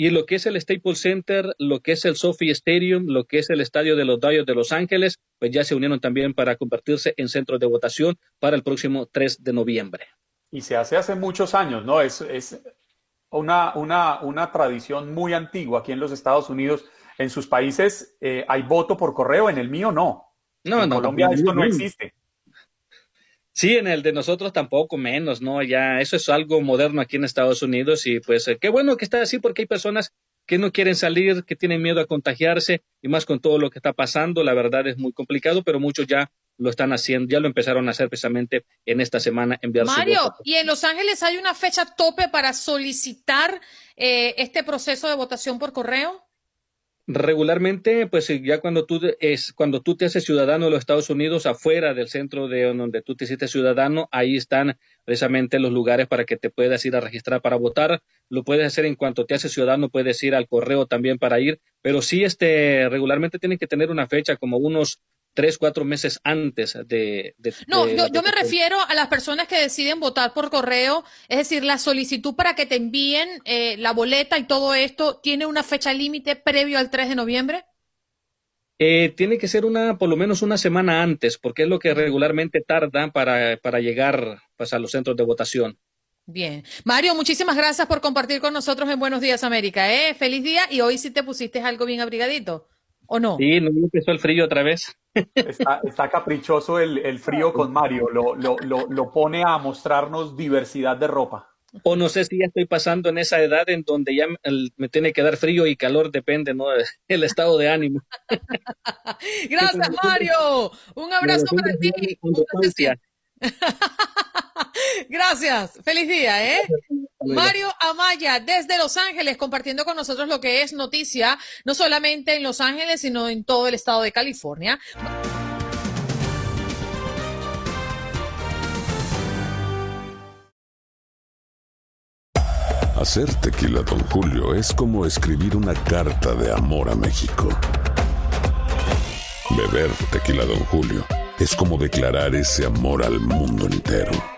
y lo que es el Staples Center, lo que es el Sophie Stadium, lo que es el Estadio de los Dodgers de Los Ángeles, pues ya se unieron también para convertirse en centros de votación para el próximo 3 de noviembre. Y se hace hace muchos años, ¿no? Es, es una, una, una tradición muy antigua aquí en los Estados Unidos. En sus países eh, hay voto por correo, en el mío no. No, en no, Colombia esto no existe. Sí, en el de nosotros tampoco menos, ¿no? Ya eso es algo moderno aquí en Estados Unidos y pues eh, qué bueno que está así porque hay personas que no quieren salir, que tienen miedo a contagiarse y más con todo lo que está pasando, la verdad es muy complicado, pero muchos ya lo están haciendo, ya lo empezaron a hacer precisamente en esta semana enviar Mario, ¿y en Los Ángeles hay una fecha tope para solicitar eh, este proceso de votación por correo? Regularmente, pues ya cuando tú es cuando tú te haces ciudadano de los Estados Unidos afuera del centro de donde tú te hiciste ciudadano, ahí están precisamente los lugares para que te puedas ir a registrar para votar. Lo puedes hacer en cuanto te haces ciudadano, puedes ir al correo también para ir, pero sí este regularmente tienen que tener una fecha como unos tres, cuatro meses antes de... no, yo, me refiero a las personas que deciden votar por correo, es decir, la solicitud para que te envíen eh, la boleta y todo esto, ¿tiene una fecha límite previo al 3 de noviembre? Eh, tiene que ser una, por lo menos una semana antes, porque es lo que regularmente tarda para, para llegar pues, a los centros de votación. Bien. Mario, muchísimas gracias por compartir con nosotros en Buenos Días América. ¿eh? Feliz día y hoy sí te pusiste algo bien abrigadito. ¿O no? Sí, no empezó el frío otra vez. Está, caprichoso el, frío con Mario, lo, lo, pone a mostrarnos diversidad de ropa. O no sé si ya estoy pasando en esa edad en donde ya me tiene que dar frío y calor, depende, ¿no? El estado de ánimo. Gracias, Mario. Un abrazo para ti. Gracias. Feliz día, ¿eh? Mario Amaya, desde Los Ángeles, compartiendo con nosotros lo que es noticia, no solamente en Los Ángeles, sino en todo el estado de California. Hacer tequila, don Julio, es como escribir una carta de amor a México. Beber tequila, don Julio, es como declarar ese amor al mundo entero.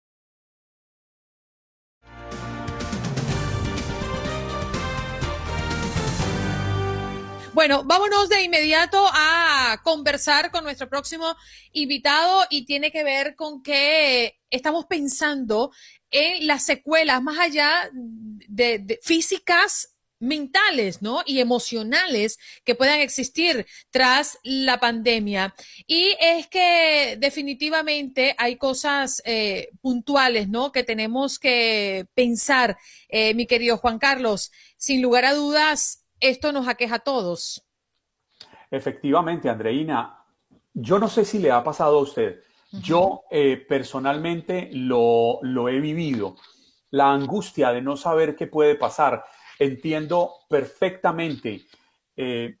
Bueno, vámonos de inmediato a conversar con nuestro próximo invitado y tiene que ver con que estamos pensando en las secuelas más allá de, físicas mentales, ¿no? Y emocionales que puedan existir tras la pandemia. Y es que definitivamente hay cosas eh, puntuales, ¿no? Que tenemos que pensar, eh, mi querido Juan Carlos. Sin lugar a dudas, esto nos aqueja a todos. Efectivamente, Andreina, yo no sé si le ha pasado a usted. Yo eh, personalmente lo, lo he vivido. La angustia de no saber qué puede pasar. Entiendo perfectamente eh,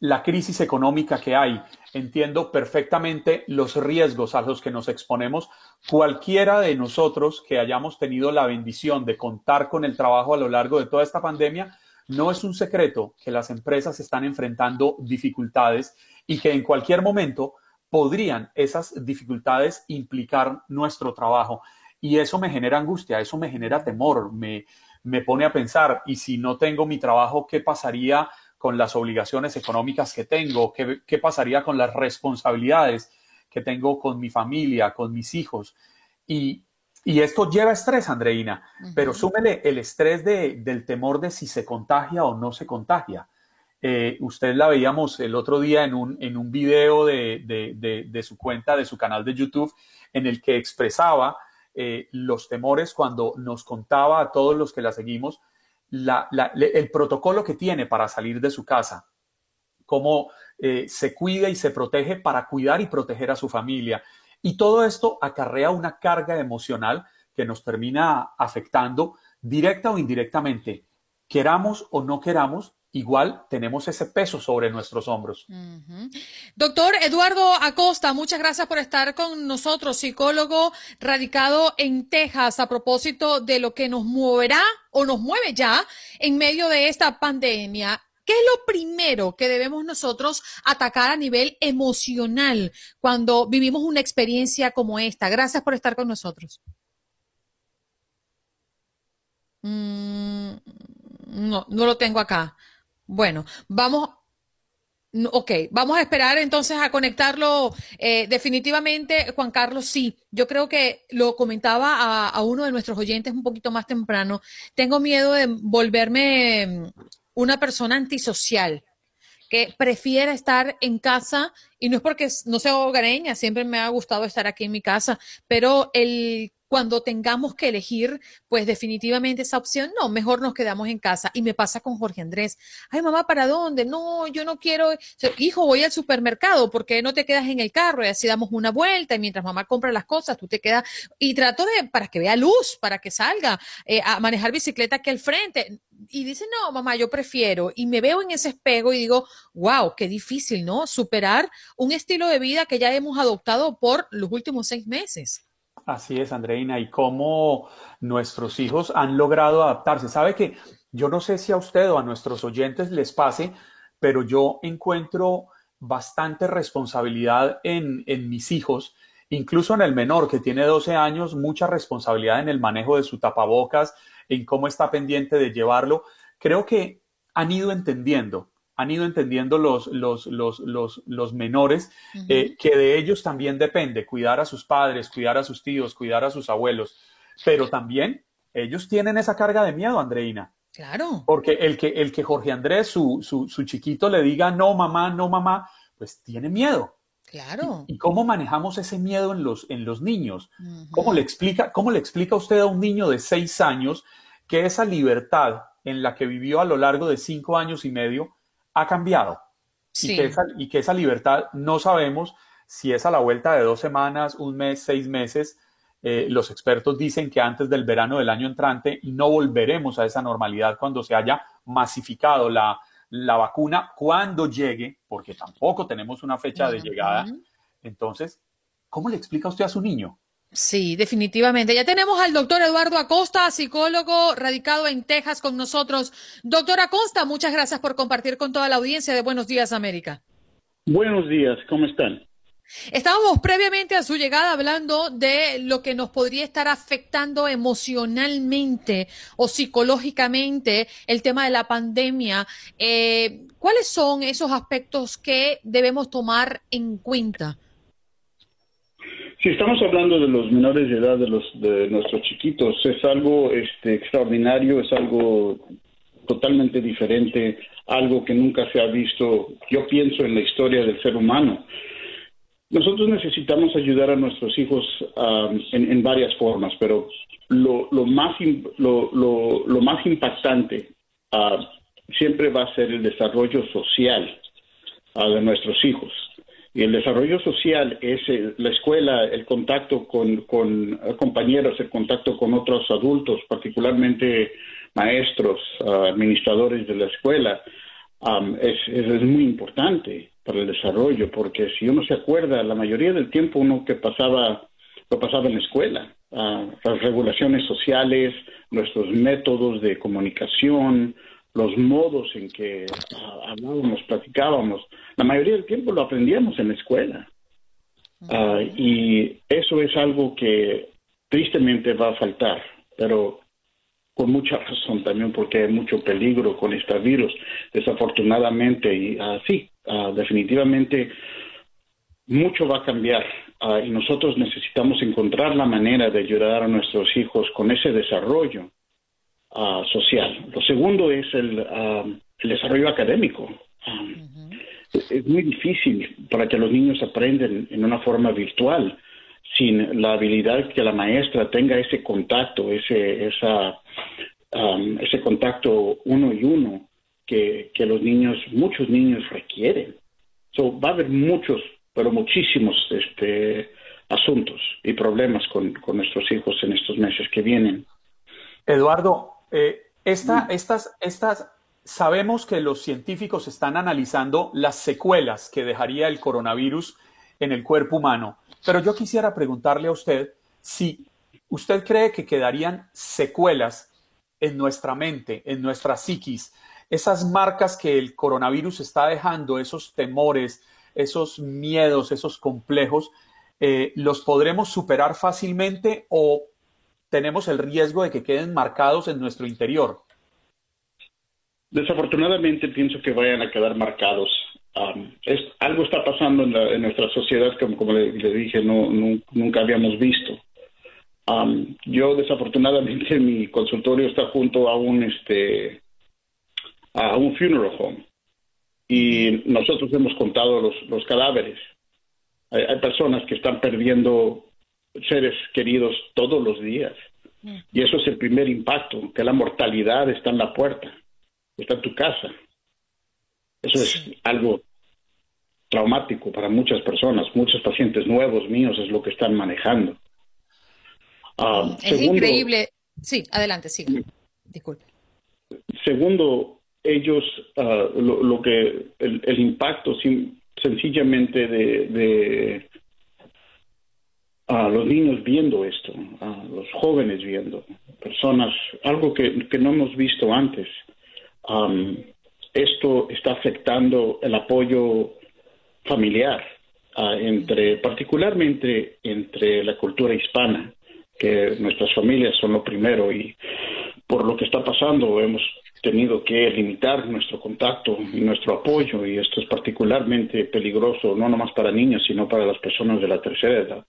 la crisis económica que hay. Entiendo perfectamente los riesgos a los que nos exponemos. Cualquiera de nosotros que hayamos tenido la bendición de contar con el trabajo a lo largo de toda esta pandemia, no es un secreto que las empresas están enfrentando dificultades y que en cualquier momento podrían esas dificultades implicar nuestro trabajo. Y eso me genera angustia, eso me genera temor, me, me pone a pensar, y si no tengo mi trabajo, ¿qué pasaría con las obligaciones económicas que tengo? ¿Qué, qué pasaría con las responsabilidades que tengo con mi familia, con mis hijos? Y, y esto lleva estrés, Andreina, pero súmele el estrés de, del temor de si se contagia o no se contagia. Eh, usted la veíamos el otro día en un, en un video de, de, de, su cuenta, de su canal de YouTube, en el que expresaba eh, los temores cuando nos contaba a todos los que la seguimos la, la, el protocolo que tiene para salir de su casa, cómo eh, se cuida y se protege para cuidar y proteger a su familia. Y todo esto acarrea una carga emocional que nos termina afectando directa o indirectamente. Queramos o no queramos, igual tenemos ese peso sobre nuestros hombros. Doctor Eduardo Acosta, muchas gracias por estar con nosotros, psicólogo radicado en Texas, a propósito de lo que nos moverá o nos mueve ya en medio de esta pandemia. ¿Qué es lo primero que debemos nosotros atacar a nivel emocional cuando vivimos una experiencia como esta? Gracias por estar con nosotros. Mm, no, no lo tengo acá. Bueno, vamos, Ok, vamos a esperar entonces a conectarlo. Eh, definitivamente, Juan Carlos, sí. Yo creo que lo comentaba a, a, uno de nuestros oyentes un poquito más temprano. Tengo miedo de volverme una persona antisocial que prefiera estar en casa y no es porque no sea hogareña, siempre me ha gustado estar aquí en mi casa, pero el cuando tengamos que elegir, pues definitivamente esa opción, no, mejor nos quedamos en casa. Y me pasa con Jorge Andrés. Ay, mamá, ¿para dónde? No, yo no quiero. Hijo, voy al supermercado, ¿por qué no te quedas en el carro? Y así damos una vuelta y mientras mamá compra las cosas, tú te quedas. Y trato de, para que vea luz, para que salga eh, a manejar bicicleta aquí al frente. Y dice, no, mamá, yo prefiero. Y me veo en ese espejo y digo, wow, qué difícil, ¿no? Superar un estilo de vida que ya hemos adoptado por los últimos seis meses. Así es, Andreina, y cómo nuestros hijos han logrado adaptarse. Sabe que yo no sé si a usted o a nuestros oyentes les pase, pero yo encuentro bastante responsabilidad en, en mis hijos, incluso en el menor que tiene 12 años, mucha responsabilidad en el manejo de su tapabocas, en cómo está pendiente de llevarlo. Creo que han ido entendiendo han ido entendiendo los, los, los, los, los menores eh, que de ellos también depende cuidar a sus padres, cuidar a sus tíos, cuidar a sus abuelos, pero también ellos tienen esa carga de miedo, Andreina. Claro. Porque el que, el que Jorge Andrés, su, su, su chiquito, le diga no, mamá, no, mamá, pues tiene miedo. Claro. ¿Y, cómo manejamos ese miedo en los, en los niños? ¿Cómo, le explica, ¿Cómo le explica usted a un niño de seis años que esa libertad en la que vivió a lo largo de cinco años y medio ha cambiado y, que esa, y que esa libertad no sabemos si es a la vuelta de dos semanas, un mes, seis meses. Eh, los expertos dicen que antes del verano del año entrante no volveremos a esa normalidad cuando se haya masificado la, la vacuna, cuando llegue, porque tampoco tenemos una fecha de llegada. Entonces, ¿cómo le explica usted a su niño Sí, definitivamente. Ya tenemos al doctor Eduardo Acosta, psicólogo radicado en Texas con nosotros. Doctor Acosta, muchas gracias por compartir con toda la audiencia de Buenos Días América. Buenos días, ¿cómo están? Estábamos previamente a su llegada hablando de lo que nos podría estar afectando emocionalmente o psicológicamente el tema de la pandemia. Eh, ¿Cuáles son esos aspectos que debemos tomar en cuenta? Si estamos hablando de los menores de edad, de los de nuestros chiquitos, es algo este, extraordinario, es algo totalmente diferente, algo que nunca se ha visto, yo pienso, en la historia del ser humano. Nosotros necesitamos ayudar a nuestros hijos um, en, varias formas, pero lo, más, lo, más impactante uh, siempre va a ser el desarrollo social uh, de nuestros hijos. Y el desarrollo social es la escuela, el contacto con, compañeros, el contacto con otros adultos, particularmente maestros, ah, administradores de la escuela, es, es, muy importante para el desarrollo, porque si uno se acuerda, la mayoría del tiempo uno que pasaba, lo pasaba en la escuela, uh, las regulaciones sociales, nuestros métodos de comunicación, los modos en que hablábamos, platicábamos, la mayoría del tiempo lo aprendíamos en la escuela. Ah, y eso es algo que tristemente va a faltar, pero con mucha razón también porque hay mucho peligro con este virus, desafortunadamente, y así, ah, definitivamente mucho va a cambiar ah, y nosotros necesitamos encontrar la manera de ayudar a nuestros hijos con ese desarrollo social. Lo segundo es el, el desarrollo académico. Es muy difícil para que los niños aprendan en una forma virtual sin la habilidad que la maestra tenga ese contacto, ese, esa, um, ese contacto uno y uno que, que, los niños, muchos niños requieren. So, va a haber muchos, pero muchísimos este, asuntos y problemas con, con nuestros hijos en estos meses que vienen. Eduardo, eh, esta, estas, estas, sabemos que los científicos están analizando las secuelas que dejaría el coronavirus en el cuerpo humano. Pero yo quisiera preguntarle a usted si usted cree que quedarían secuelas en nuestra mente, en nuestra psiquis, esas marcas que el coronavirus está dejando, esos temores, esos miedos, esos complejos, eh, ¿los podremos superar fácilmente o tenemos el riesgo de que queden marcados en nuestro interior? Desafortunadamente pienso que vayan a quedar marcados Um, es, algo está pasando en, nuestra sociedad que, como le, dije, no, nunca habíamos visto. Um, yo desafortunadamente mi consultorio está junto a un este a un funeral home y nosotros hemos contado los, los cadáveres. Hay, hay, personas que están perdiendo seres queridos todos los días y eso es el primer impacto, que la mortalidad está en la puerta, está en tu casa. Eso es algo traumático para muchas personas, muchos pacientes nuevos míos es lo que están manejando. Ah, es increíble. Sí, adelante, sí. Disculpe. Segundo, ellos, ah, lo, que, el, impacto sencillamente de, los niños viendo esto, los jóvenes viendo, personas, algo que, no hemos visto antes esto está afectando el apoyo familiar ah, entre particularmente entre la cultura hispana que nuestras familias son lo primero y por lo que está pasando hemos tenido que limitar nuestro contacto y nuestro apoyo y esto es particularmente peligroso no nomás para niños sino para las personas de la tercera edad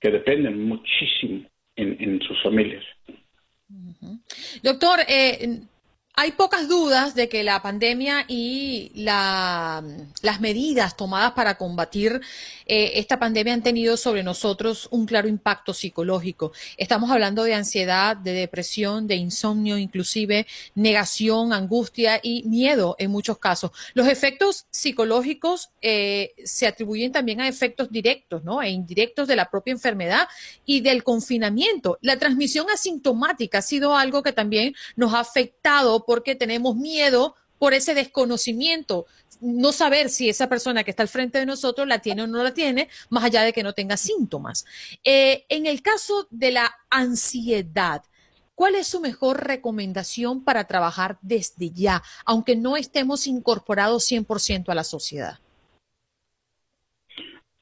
que dependen muchísimo en, sus familias. Doctor, eh, hay pocas dudas de que la pandemia y las medidas tomadas para combatir eh, esta pandemia han tenido sobre nosotros un claro impacto psicológico. Estamos hablando de ansiedad, de depresión, de insomnio, inclusive negación, angustia y miedo en muchos casos. Los efectos psicológicos eh, se atribuyen también a efectos directos ¿no? e indirectos de la propia enfermedad y del confinamiento. La transmisión asintomática ha sido algo que también nos ha afectado porque tenemos miedo por ese desconocimiento, no saber si esa persona que está al frente de nosotros la tiene o no la tiene, más allá de que no tenga síntomas. Eh, en el caso de la ansiedad, ¿cuál es su mejor recomendación para trabajar desde ya, aunque no estemos incorporados 100% a la sociedad?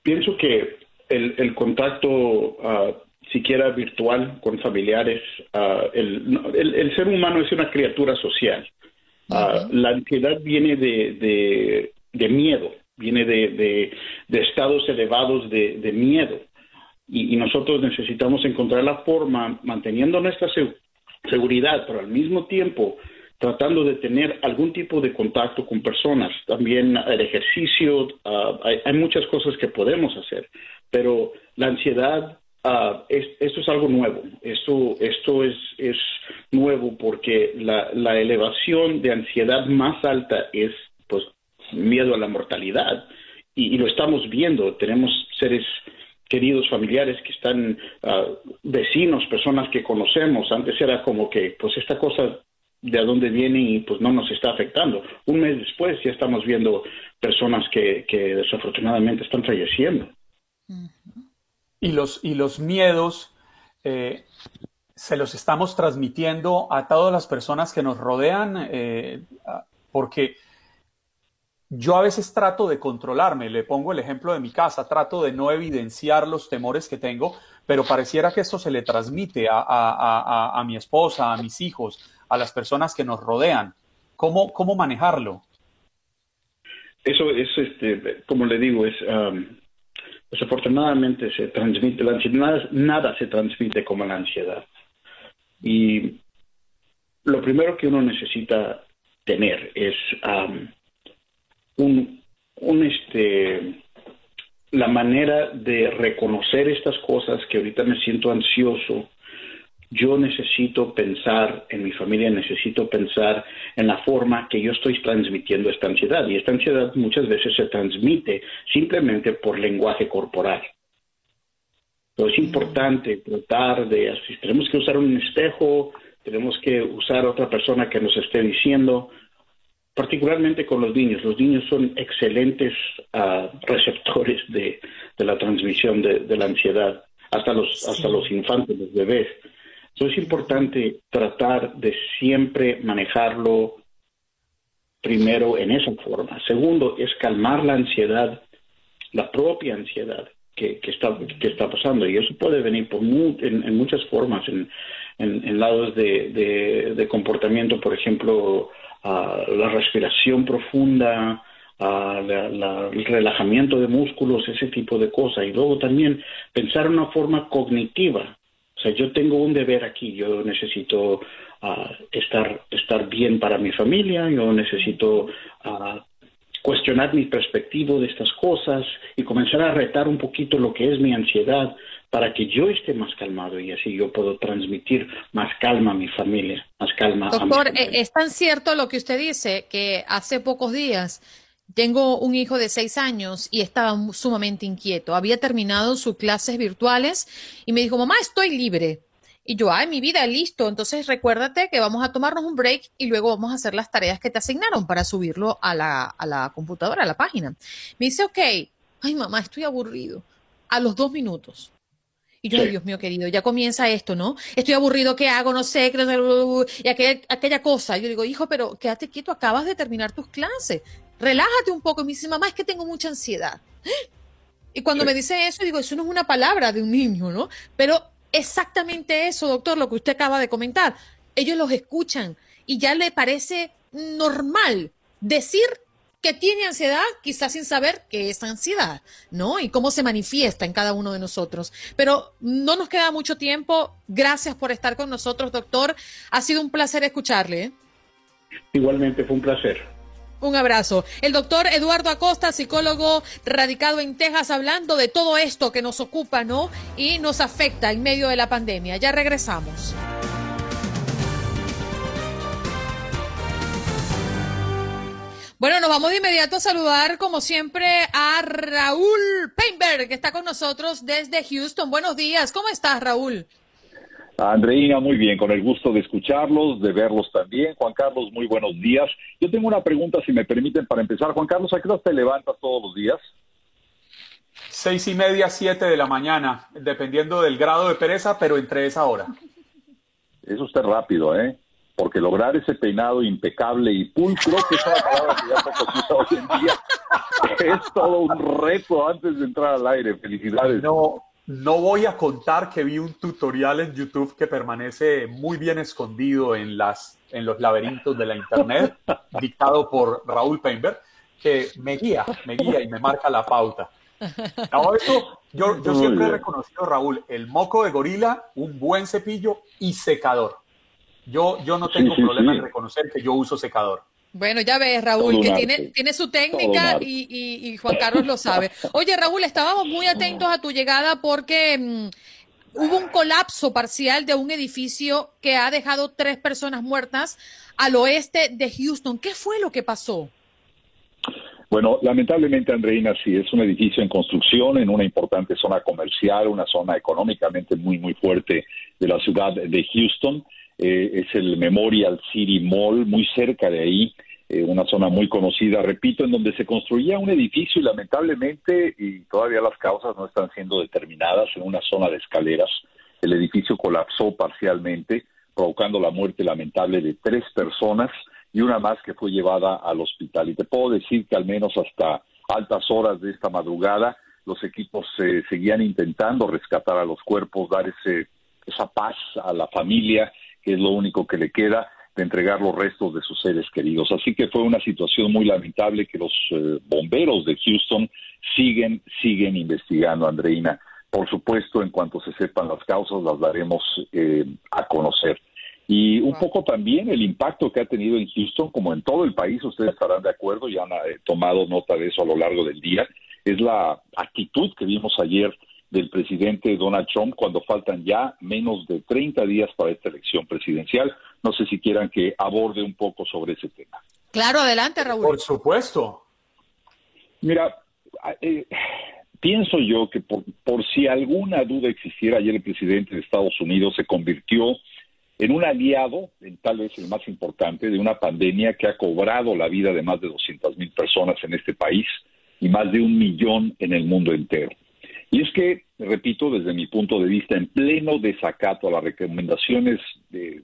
Pienso que el, contacto ah, siquiera virtual con familiares. Ah, el, ser humano es una criatura social. Ah, la ansiedad viene de, de, miedo, viene de, estados elevados de, miedo. Y, nosotros necesitamos encontrar la forma, manteniendo nuestra seguridad, pero al mismo tiempo tratando de tener algún tipo de contacto con personas. También el ejercicio, ah, hay, hay muchas cosas que podemos hacer, pero la ansiedad Uh, esto es algo nuevo. Esto, esto es, es nuevo porque la, la, elevación de ansiedad más alta es pues miedo a la mortalidad y, lo estamos viendo. Tenemos seres queridos familiares que están uh, vecinos, personas que conocemos. Antes era como que pues esta cosa de a dónde viene y pues no nos está afectando. Un mes después ya estamos viendo personas que desafortunadamente están falleciendo y los, y los miedos eh, se los estamos transmitiendo a todas las personas que nos rodean, eh, porque yo a veces trato de controlarme, le pongo el ejemplo de mi casa, trato de no evidenciar los temores que tengo, pero pareciera que esto se le transmite a, mi esposa, a mis hijos, a las personas que nos rodean. ¿Cómo, cómo manejarlo? Eso es, este, como le digo, es um, desafortunadamente se transmite la ansiedad, nada se transmite como la ansiedad. Y lo primero que uno necesita tener es um, un, un este, la manera de reconocer estas cosas que ahorita me siento ansioso. Yo necesito pensar en mi familia, necesito pensar en la forma que yo estoy transmitiendo esta ansiedad. Y esta ansiedad muchas veces se transmite simplemente por lenguaje corporal. Pero es importante tratar de, si tenemos que usar un espejo, tenemos que usar otra persona que nos esté diciendo, particularmente con los niños. Los niños son excelentes ah, receptores de, la transmisión de, la ansiedad, hasta los, hasta los infantes, los bebés. Entonces es importante tratar de siempre manejarlo primero en esa forma. Segundo, es calmar la ansiedad, la propia ansiedad que, está, pasando. Y eso puede venir por en, muchas formas, en, lados de, comportamiento, por ejemplo, la respiración profunda, el relajamiento de músculos, ese tipo de cosas. Y luego también pensar en una forma cognitiva. Sea, yo tengo un deber aquí, yo necesito ah, estar, estar bien para mi familia, yo necesito ah, cuestionar mi perspectiva de estas cosas y comenzar a retar un poquito lo que es mi ansiedad para que yo esté más calmado y así yo puedo transmitir más calma a mi familia, más calma a mi eh, es tan cierto lo que usted dice que hace pocos días tengo un hijo de seis años y estaba sumamente inquieto. Había terminado sus clases virtuales y me dijo, mamá, estoy libre. Y yo, ay, mi vida, listo. Entonces recuérdate que vamos a tomarnos un break y luego vamos a hacer las tareas que te asignaron para subirlo a la, a la computadora, a la página. Me dice, ok, ay, mamá, estoy aburrido. A los dos minutos y yo, Dios mío querido, ya comienza esto, ¿no? Estoy aburrido, ¿qué hago? No sé, y aquella, aquella cosa. Yo digo, hijo, pero quédate quieto, acabas de terminar tus clases. Relájate un poco. Y me dice, mamá, es que tengo mucha ansiedad. Y cuando me dice eso, digo, eso no es una palabra de un niño, ¿no? Pero exactamente eso, doctor, lo que usted acaba de comentar. Ellos los escuchan y ya le parece normal decir que tiene ansiedad, quizás sin saber qué es ansiedad, ¿no? Y cómo se manifiesta en cada uno de nosotros. Pero no nos queda mucho tiempo. Gracias por estar con nosotros, doctor. Ha sido un placer escucharle. ¿eh? Igualmente, fue un placer. Un abrazo. El doctor Eduardo Acosta, psicólogo radicado en Texas, hablando de todo esto que nos ocupa, ¿no? Y nos afecta en medio de la pandemia. Ya regresamos. Bueno, nos vamos de inmediato a saludar, como siempre, a Raúl Painberg, que está con nosotros desde Houston. Buenos días, ¿cómo estás, Raúl? Andreina, muy bien, con el gusto de escucharlos, de verlos también. Juan Carlos, muy buenos días. Yo tengo una pregunta, si me permiten, para empezar. Juan Carlos, ¿a qué hora te levantas todos los días? Seis y media, siete de la mañana, dependiendo del grado de pereza, pero entre esa hora. Eso está rápido, ¿eh? Porque lograr ese peinado impecable y pulcro, que es una palabra que ya se hoy en día, es todo un reto antes de entrar al aire. Felicidades. No, no voy a contar que vi un tutorial en YouTube que permanece muy bien escondido en, las, en los laberintos de la Internet, dictado por Raúl Painberg, que me guía, me guía y me marca la pauta. Ahora eso, yo, yo siempre he reconocido, Raúl, el moco de gorila, un buen cepillo y secador. Yo, yo no tengo problema en reconocer que yo uso secador. Bueno, ya ves, Raúl, que tiene, tiene su técnica y, y, Juan Carlos lo sabe. Oye, Raúl, estábamos muy atentos a tu llegada porque mm, hubo un colapso parcial de un edificio que ha dejado tres personas muertas al oeste de Houston. ¿Qué fue lo que pasó? Bueno, lamentablemente, Andreina, sí, es un edificio en construcción en una importante zona comercial, una zona económicamente muy, muy fuerte de la ciudad de Houston. Eh, es el Memorial City Mall, muy cerca de ahí, eh, una zona muy conocida, repito, en donde se construía un edificio y lamentablemente, y todavía las causas no están siendo determinadas, en una zona de escaleras, el edificio colapsó parcialmente, provocando la muerte lamentable de tres personas y una más que fue llevada al hospital. Y te puedo decir que al menos hasta altas horas de esta madrugada los equipos eh, seguían intentando rescatar a los cuerpos, dar ese, esa paz a la familia, que es lo único que le queda de entregar los restos de sus seres queridos. Así que fue una situación muy lamentable que los eh, bomberos de Houston siguen, siguen investigando, Andreina. Por supuesto, en cuanto se sepan las causas, las daremos eh, a conocer. Y un poco también el impacto que ha tenido en Houston, como en todo el país, ustedes estarán de acuerdo, ya han eh, tomado nota de eso a lo largo del día, es la actitud que vimos ayer del presidente Donald Trump cuando faltan ya menos de 30 días para esta elección presidencial. No sé si quieran que aborde un poco sobre ese tema. Claro, adelante, Raúl. Por supuesto. Mira, eh, pienso yo que por, por si alguna duda existiera, ayer el presidente de Estados Unidos se convirtió en un aliado, en tal vez el más importante, de una pandemia que ha cobrado la vida de más de 200 mil personas en este país y más de un millón en el mundo entero. Y es que, repito, desde mi punto de vista, en pleno desacato a las recomendaciones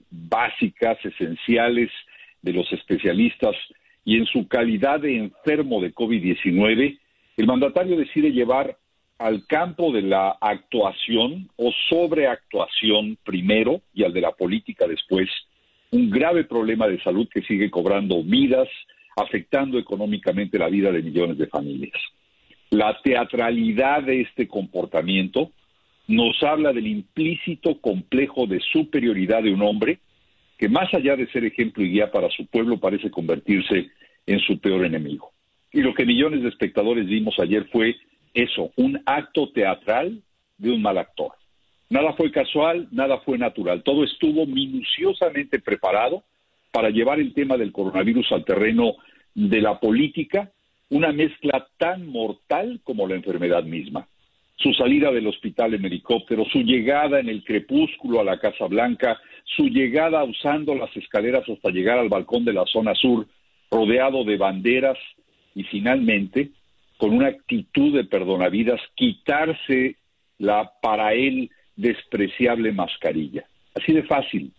básicas, esenciales de los especialistas y en su calidad de enfermo de COVID-19, el mandatario decide llevar al campo de la actuación o sobreactuación primero y al de la política después un grave problema de salud que sigue cobrando vidas, afectando económicamente la vida de millones de familias. La teatralidad de este comportamiento nos habla del implícito complejo de superioridad de un hombre que más allá de ser ejemplo y guía para su pueblo parece convertirse en su peor enemigo. Y lo que millones de espectadores vimos ayer fue eso, un acto teatral de un mal actor. Nada fue casual, nada fue natural, todo estuvo minuciosamente preparado para llevar el tema del coronavirus al terreno de la política, una mezcla tan mortal como la enfermedad misma. Su salida del hospital en helicóptero, su llegada en el crepúsculo a la Casa Blanca, su llegada usando las escaleras hasta llegar al balcón de la zona sur, rodeado de banderas, y finalmente con una actitud de perdonavidas, quitarse la para él despreciable mascarilla. Así de fácil.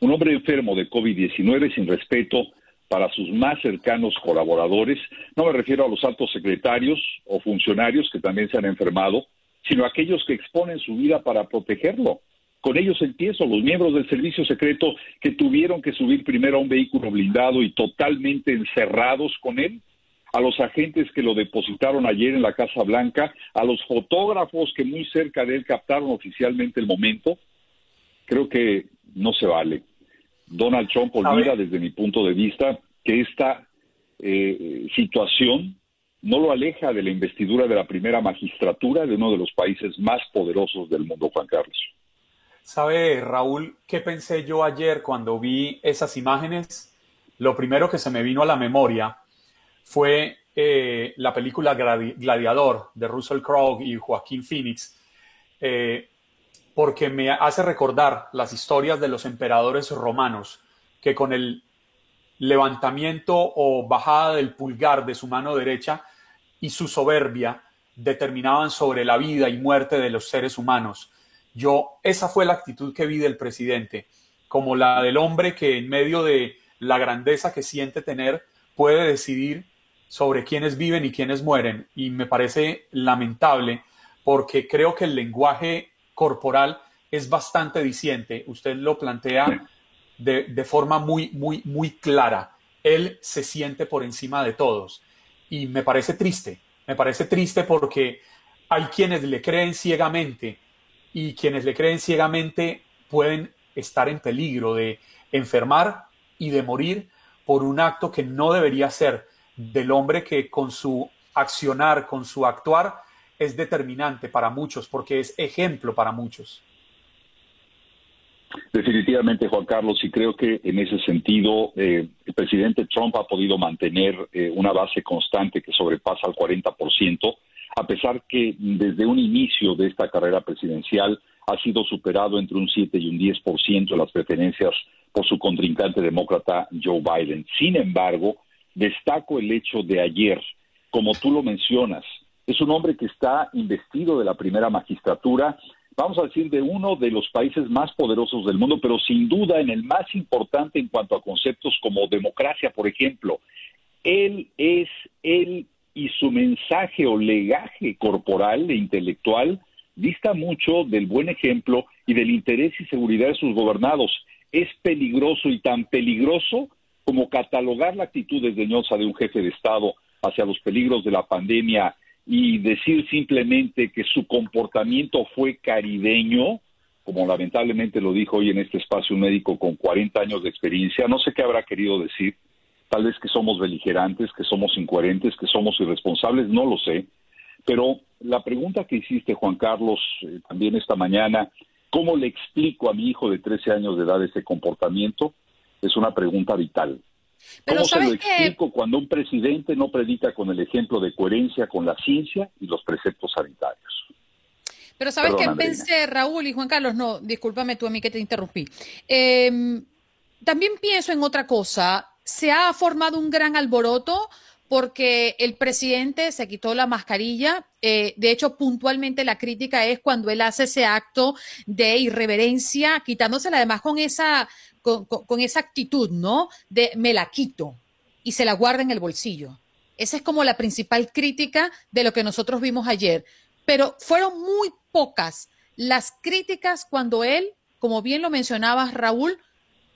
Un hombre enfermo de COVID-19 sin respeto para sus más cercanos colaboradores, no me refiero a los altos secretarios o funcionarios que también se han enfermado, sino a aquellos que exponen su vida para protegerlo. Con ellos empiezo, los miembros del servicio secreto que tuvieron que subir primero a un vehículo blindado y totalmente encerrados con él, a los agentes que lo depositaron ayer en la Casa Blanca, a los fotógrafos que muy cerca de él captaron oficialmente el momento, creo que no se vale. Donald Trump olvida desde mi punto de vista que esta eh, situación no lo aleja de la investidura de la primera magistratura de uno de los países más poderosos del mundo, Juan Carlos. ¿Sabe, Raúl, qué pensé yo ayer cuando vi esas imágenes? Lo primero que se me vino a la memoria fue eh, la película Gladiador de Russell Crowe y Joaquín Phoenix, eh, porque me hace recordar las historias de los emperadores romanos que con el levantamiento o bajada del pulgar de su mano derecha y su soberbia determinaban sobre la vida y muerte de los seres humanos. Yo, esa fue la actitud que vi del presidente, como la del hombre que en medio de la grandeza que siente tener puede decidir sobre quiénes viven y quiénes mueren. Y me parece lamentable porque creo que el lenguaje corporal es bastante diciente. Usted lo plantea de, forma muy, muy, muy clara. Él se siente por encima de todos. Y me parece triste. Me parece triste porque hay quienes le creen ciegamente y quienes le creen ciegamente pueden estar en peligro de enfermar y de morir por un acto que no debería ser del hombre que con su accionar, con su actuar, es determinante para muchos, porque es ejemplo para muchos. Definitivamente, Juan Carlos, y creo que en ese sentido eh, el presidente Trump ha podido mantener eh, una base constante que sobrepasa el 40%, a pesar que desde un inicio de esta carrera presidencial ha sido superado entre un 7 y un 10% de las preferencias por su contrincante demócrata Joe Biden. Sin embargo, destaco el hecho de ayer, como tú lo mencionas, es un hombre que está investido de la primera magistratura vamos a decir, de uno de los países más poderosos del mundo, pero sin duda en el más importante en cuanto a conceptos como democracia, por ejemplo. Él es él y su mensaje o legaje corporal e intelectual dista mucho del buen ejemplo y del interés y seguridad de sus gobernados. Es peligroso y tan peligroso como catalogar la actitud desdeñosa de un jefe de Estado hacia los peligros de la pandemia y decir simplemente que su comportamiento fue caribeño, como lamentablemente lo dijo hoy en este espacio un médico con 40 años de experiencia, no sé qué habrá querido decir, tal vez que somos beligerantes, que somos incoherentes, que somos irresponsables, no lo sé, pero la pregunta que hiciste, Juan Carlos, eh, también esta mañana, ¿cómo le explico a mi hijo de 13 años de edad ese comportamiento? Es una pregunta vital. ¿Cómo se lo explico cuando un presidente no predica con el ejemplo de coherencia con la ciencia y los preceptos sanitarios? Pero sabes que pensé, Raúl y Juan Carlos, no, discúlpame tú a mí que te interrumpí. Em, también pienso en otra cosa. Se ha formado un gran alboroto porque el presidente se quitó la mascarilla. Eh, de hecho, puntualmente la crítica es cuando él hace ese acto de irreverencia, quitándosela además con esa, con, esa actitud, ¿no? De me la quito y se la guarda en el bolsillo. Esa es como la principal crítica de lo que nosotros vimos ayer. Pero fueron muy pocas las críticas cuando él, como bien lo mencionabas, Raúl,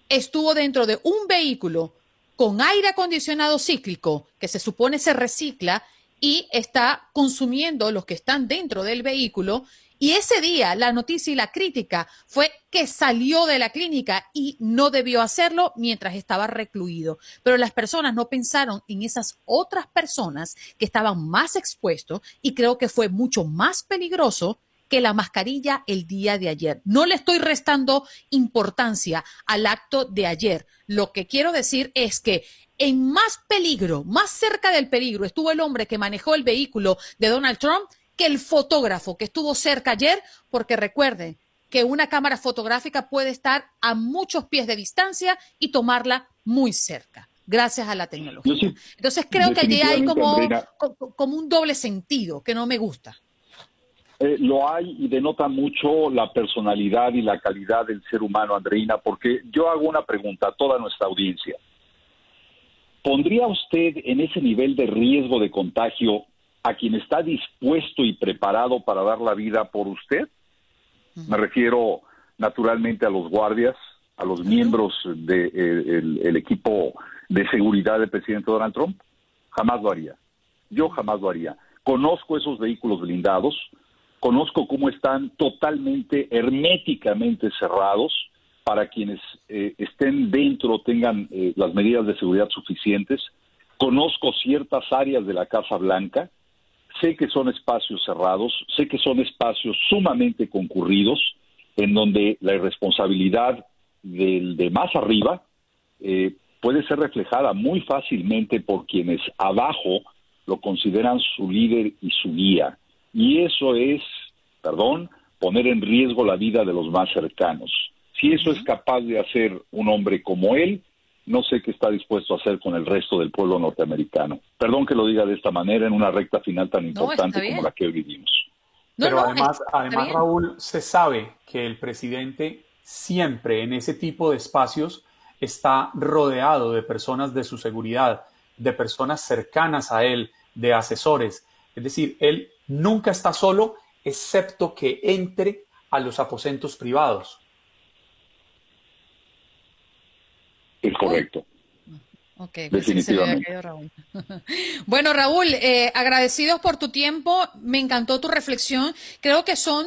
estuvo dentro de un vehículo con aire acondicionado cíclico, que se supone se recicla y está consumiendo los que están dentro del vehículo y ese día la noticia y la crítica fue que salió de la clínica y no debió hacerlo mientras estaba recluido. Pero las personas no pensaron en esas otras personas que estaban más expuestos y creo que fue mucho más peligroso que la mascarilla el día de ayer. No le estoy restando importancia al acto de ayer. Lo que quiero decir es que en más peligro, más cerca del peligro, estuvo el hombre que manejó el vehículo de Donald Trump que el fotógrafo que estuvo cerca ayer, porque recuerden que una cámara fotográfica puede estar a muchos pies de distancia y tomarla muy cerca, gracias a la tecnología. Entonces creo que allí hay como, como un doble sentido que no me gusta. Eh, lo hay y denota mucho la personalidad y la calidad del ser humano, Andreina, porque yo hago una pregunta a toda nuestra audiencia. ¿Pondría usted en ese nivel de riesgo de contagio a quien está dispuesto y preparado para dar la vida por usted. Me refiero naturalmente a los guardias, a los miembros del de, equipo de seguridad del presidente Donald Trump. Jamás lo haría. Yo jamás lo haría. Conozco esos vehículos blindados, conozco cómo están totalmente herméticamente cerrados para quienes eh, estén dentro tengan eh, las medidas de seguridad suficientes. Conozco ciertas áreas de la Casa Blanca Sé que son espacios cerrados, sé que son espacios sumamente concurridos, en donde la irresponsabilidad del de más arriba eh, puede ser reflejada muy fácilmente por quienes abajo lo consideran su líder y su guía. Y eso es, perdón, poner en riesgo la vida de los más cercanos. Si eso es capaz de hacer un hombre como él, no sé qué está dispuesto a hacer con el resto del pueblo norteamericano. Perdón que lo diga de esta manera en una recta final tan importante como la que hoy vivimos. Pero además, además Raúl, se sabe que el presidente siempre en ese tipo de espacios está rodeado de personas de su seguridad, de personas cercanas a él, de asesores. Es decir, él nunca está solo, excepto que entre a los aposentos privados. Es correcto. Ok, Definitivamente. Raúl. bueno, Raúl, eh, agradecidos por tu tiempo. Me encantó tu reflexión. Creo que son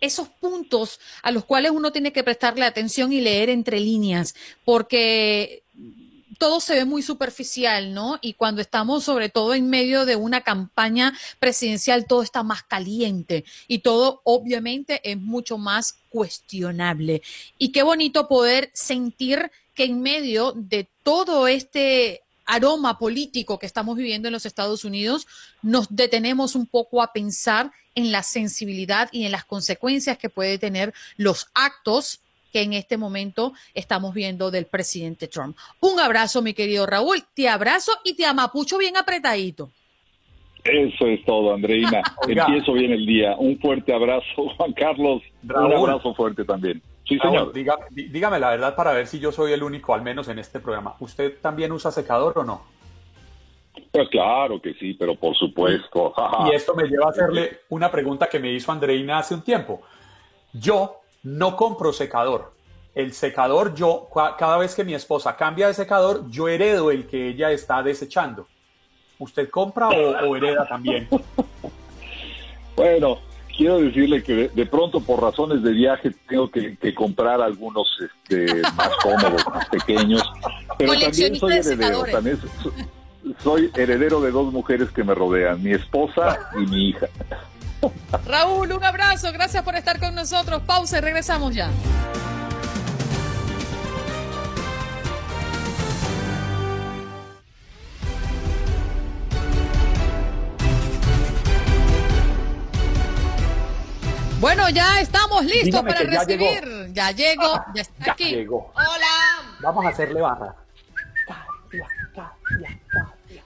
esos puntos a los cuales uno tiene que prestarle atención y leer entre líneas, porque todo se ve muy superficial, ¿no? Y cuando estamos sobre todo en medio de una campaña presidencial, todo está más caliente y todo obviamente es mucho más cuestionable. Y qué bonito poder sentir que en medio de todo este aroma político que estamos viviendo en los Estados Unidos, nos detenemos un poco a pensar en la sensibilidad y en las consecuencias que puede tener los actos que en este momento estamos viendo del presidente Trump. Un abrazo, mi querido Raúl. Te abrazo y te amapucho bien apretadito. Eso es todo, Andreina. Empiezo bien el día. Un fuerte abrazo, Juan Carlos. Un abrazo fuerte también. Sí, señor. dígame, la verdad para ver si yo soy el único, al menos en este programa. ¿Usted también usa secador o no? Pues claro que sí, pero por supuesto. y esto me lleva a hacerle una pregunta que me hizo Andreina hace un tiempo. Yo no compro secador. El secador, yo, cada vez que mi esposa cambia de secador, yo heredo el que ella está desechando. ¿Usted compra o, hereda también? bueno, quiero decirle que de, pronto por razones de viaje tengo que, comprar algunos este, más cómodos, más pequeños, pero también soy heredero, también soy heredero de dos mujeres que me rodean, mi esposa y mi hija. Raúl, un abrazo, gracias por estar con nosotros. Pausa y regresamos ya. Bueno, ya estamos listos para recibir. Ya, llegó, ya está aquí. Hola. Vamos a hacerle barra.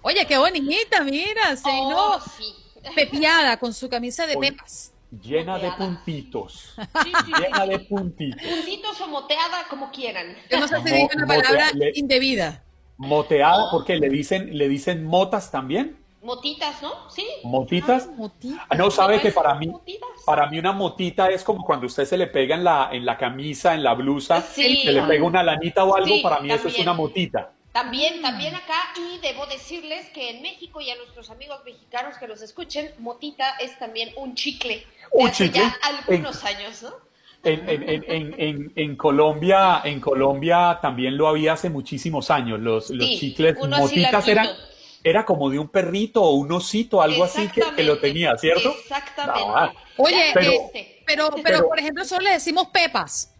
Oye, qué bonita, mira, se oh, pepiada con su camisa de pepas. Llena de puntitos. Llena de puntitos. Puntitos o moteada, como quieran. Yo no sé si digo una palabra indebida. Moteada, porque le dicen, le dicen motas también. Motitas, ¿no? Sí. ¿Motitas? Ah, no, sabe que para mí, para mí una motita es como cuando usted se le pega en la, en la camisa, en la blusa, se le pega una lanita o algo, para mí eso es una motita. También, también acá, y debo decirles que en México y a nuestros amigos mexicanos que los escuchen, motita es también un chicle. Un chicle. Ya algunos años, ¿no? En, en, en, en, Colombia, en Colombia también lo había hace muchísimos años. Los, los chicles motitas eran era como de un perrito o un osito, algo así que, lo tenía, ¿cierto? Exactamente. Oye, este, pero, pero, por ejemplo, solo le decimos pepas.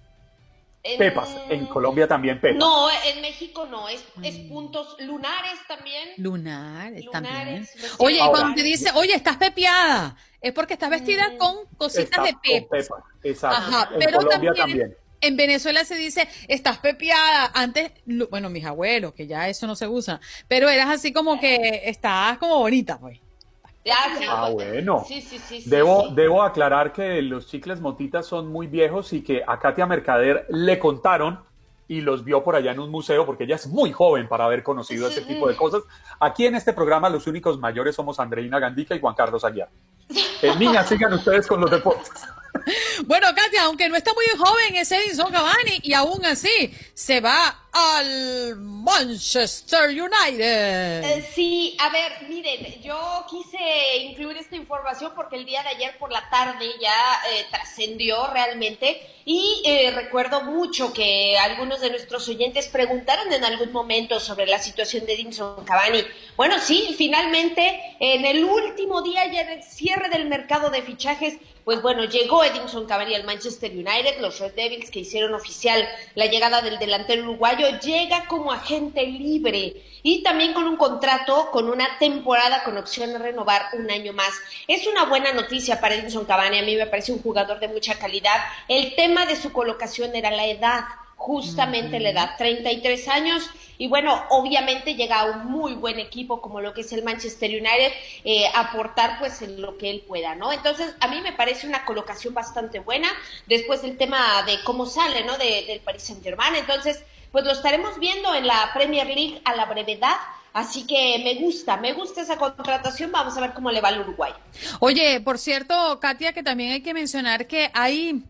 pepas, en Colombia también pepas. No, en México no, es, mm. puntos lunares también. Lunares, también. Oye, cuando te dice, oye, estás pepiada, es porque estás vestida mm. con cositas de pepas. Exacto. Ajá, en pero Colombia también en Venezuela se dice, estás pepiada. Antes, bueno, mis abuelos, que ya eso no se usa, pero eras así como que estás como bonita, pues. Ah, bueno. Sí, sí, sí, debo, debo aclarar que los chicles motitas son muy viejos y que a Katia Mercader le contaron y los vio por allá en un museo porque ella es muy joven para haber conocido ese tipo de cosas. Aquí en este programa los únicos mayores somos Andreina Gandica y Juan Carlos Aguiar. En niña, sigan ustedes con los deportes. Bueno, Katia, aunque no está muy joven es Edinson Cavani y aún así se va al Manchester United. Eh, sí, a ver, miren, yo quise incluir esta información porque el día de ayer por la tarde ya eh, trascendió realmente y eh, recuerdo mucho que algunos de nuestros oyentes preguntaron en algún momento sobre la situación de Edinson Cavani. Bueno, sí, finalmente en el último día ya en el cierre del mercado de fichajes pues bueno, llegó Edinson Cavani al Manchester United, los Red Devils que hicieron oficial la llegada del delantero uruguayo, llega como agente libre y también con un contrato con una temporada con opción a renovar un año más. Es una buena noticia para Edinson Cavani, a mí me parece un jugador de mucha calidad. El tema de su colocación era la edad justamente la edad, 33 años, y bueno, obviamente llega a un muy buen equipo como lo que es el Manchester United, eh, aportar pues en lo que él pueda, ¿no? Entonces, a mí me parece una colocación bastante buena, después del tema de cómo sale, ¿no? De, del Paris Saint Germain, entonces, pues lo estaremos viendo en la Premier League a la brevedad, Así que me gusta, me gusta esa contratación. Vamos a ver cómo le va al Uruguay. Oye, por cierto, Katia, que también hay que mencionar que hay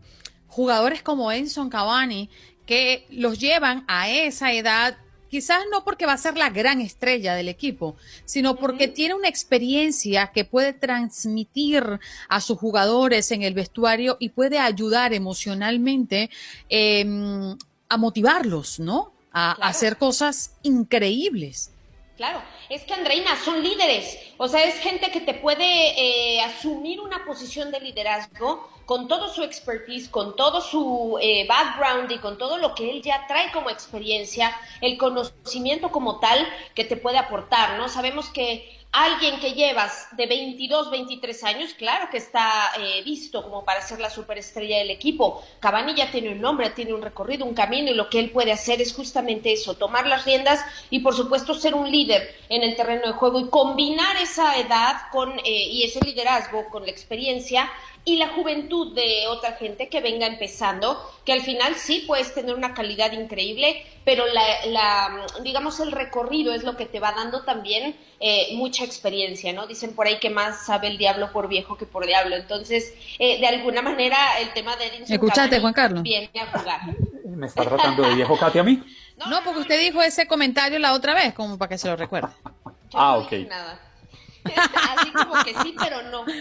jugadores como Enson Cavani que los llevan a esa edad quizás no porque va a ser la gran estrella del equipo, sino porque tiene una experiencia que puede transmitir a sus jugadores en el vestuario y puede ayudar emocionalmente em, a motivarlos, ¿no? A, hacer cosas increíbles. Claro, es que Andreina son líderes, o sea, es gente que te puede eh, asumir una posición de liderazgo con todo su expertise, con todo su eh, background y con todo lo que él ya trae como experiencia, el conocimiento como tal que te puede aportar, ¿no? Sabemos que alguien que llevas de 22, 23 años, claro que está eh, visto como para ser la superestrella del equipo. Cavani ya tiene un nombre, tiene un recorrido, un camino y lo que él puede hacer es justamente eso, tomar las riendas y por supuesto ser un líder en el terreno de juego y combinar esa edad con, eh, y ese liderazgo con la experiencia y la juventud de otra gente que venga empezando, que al final sí puedes tener una calidad increíble, pero la, digamos el recorrido es lo que te va dando también eh, mucha experiencia, ¿no? Dicen por ahí que más sabe el diablo por viejo que por diablo, entonces eh, de alguna manera el tema de Edinson Escuchate, Juan Carlos. Viene a jugar. ¿Me está tratando de viejo Katy a mí? No, porque usted dijo ese comentario la otra vez, como para que se lo recuerde. ah, ok. Nada. Así como que sí, pero no.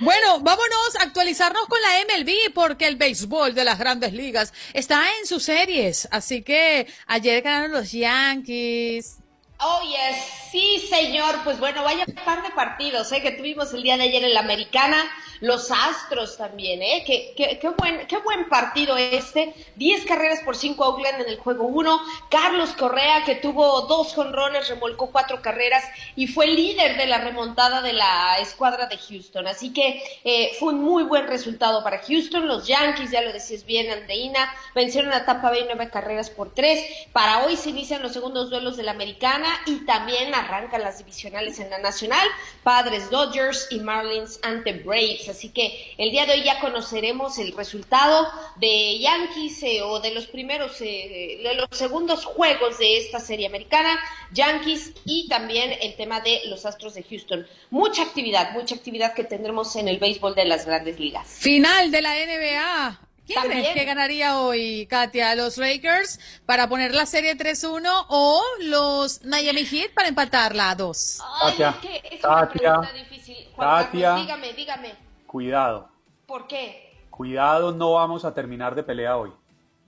Bueno, vámonos a actualizarnos con la MLB porque el béisbol de las grandes ligas está en sus series. Así que ayer ganaron los Yankees. Oh, yes. Sí, señor. Pues bueno, vaya par de partidos ¿eh? que tuvimos el día de ayer en la Americana. Los Astros también, ¿eh? Qué, qué, qué, buen, qué buen partido este. Diez carreras por cinco Oakland en el juego uno. Carlos Correa, que tuvo dos jonrones, remolcó cuatro carreras y fue líder de la remontada de la escuadra de Houston. Así que eh, fue un muy buen resultado para Houston. Los Yankees, ya lo decías bien, Andreina, vencieron a Tampa Bay nueve carreras por tres. Para hoy se inician los segundos duelos de la Americana y también arrancan las divisionales en la Nacional. Padres Dodgers y Marlins ante Braves. Así que el día de hoy ya conoceremos el resultado de Yankees eh, o de los primeros, eh, de los segundos juegos de esta serie americana, Yankees y también el tema de los Astros de Houston. Mucha actividad, mucha actividad que tendremos en el béisbol de las grandes ligas. Final de la NBA. ¿Quién crees que ganaría hoy, Katia? ¿Los Lakers para poner la serie 3-1 o los Miami Heat para empatarla a 2? Katia, Katia, Katia, dígame, dígame. Cuidado. ¿Por qué? Cuidado, no vamos a terminar de pelea hoy.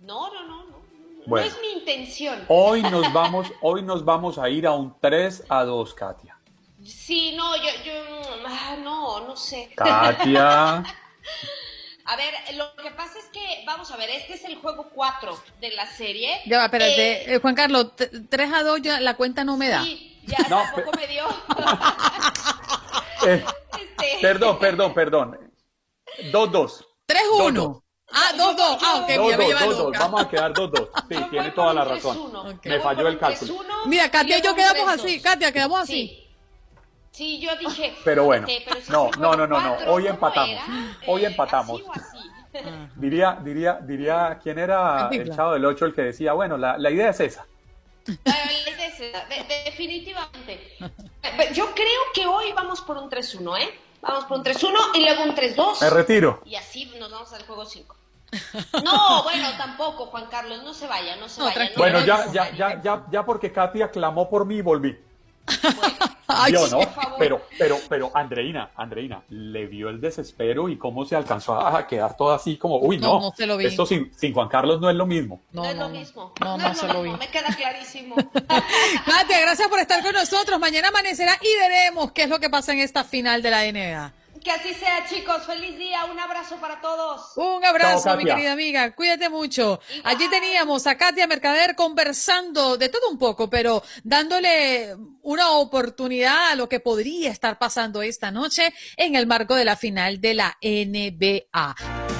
No, no, no, no. no es mi intención. Hoy nos vamos, hoy nos vamos a ir a un 3 a 2, Katia. Sí, no, yo, yo, ah, no, no sé. Katia. A ver, lo que pasa es que, vamos a ver, este es el juego 4 de la serie. Ya va, espérate, eh, eh, Juan Carlos, 3 a 2 ya la cuenta no me da. Sí, ya tampoco me dio. Eh, este. Perdón, perdón, perdón. 2-2. 3-1. Ah, 2-2. Ah, ok, 2, 2, 2, Vamos a quedar 2-2. Sí, tiene toda la razón. Me falló el cálculo. Mira, Katia y yo quedamos así. Katia, quedamos así. Sí, yo dije. Pero bueno, no, no, no, no, no. Hoy empatamos. Hoy empatamos. Diría, diría, diría, ¿quién era el chavo del 8 el que decía, bueno, la, la idea es esa? Definitivamente. Yo creo que hoy vamos por un 3-1, ¿eh? Vamos por un 3-1 y luego un 3-2. Me retiro. Y así nos vamos al juego 5. No, bueno, tampoco, Juan Carlos, no se vaya, no se vaya. bueno, ya, ya, ya, ya, ya porque Katia clamó por mí y volví. Yo no, pero, pero, pero Andreina, Andreina, le vio el desespero y cómo se alcanzó a quedar todo así como, uy, no, esto sin, sin, Juan Carlos no es lo mismo. No, es lo mismo. No, no, se lo vi. Me queda clarísimo. Katia, gracias por estar con nosotros. Mañana amanecerá y veremos qué es lo que pasa en esta final de la NBA. Que así sea, chicos. Feliz día. Un abrazo para todos. Un abrazo, mi querida amiga. Cuídate mucho. Allí teníamos a Katia Mercader conversando de todo un poco, pero dándole una oportunidad a lo que podría estar pasando esta noche en el marco de la final de la NBA.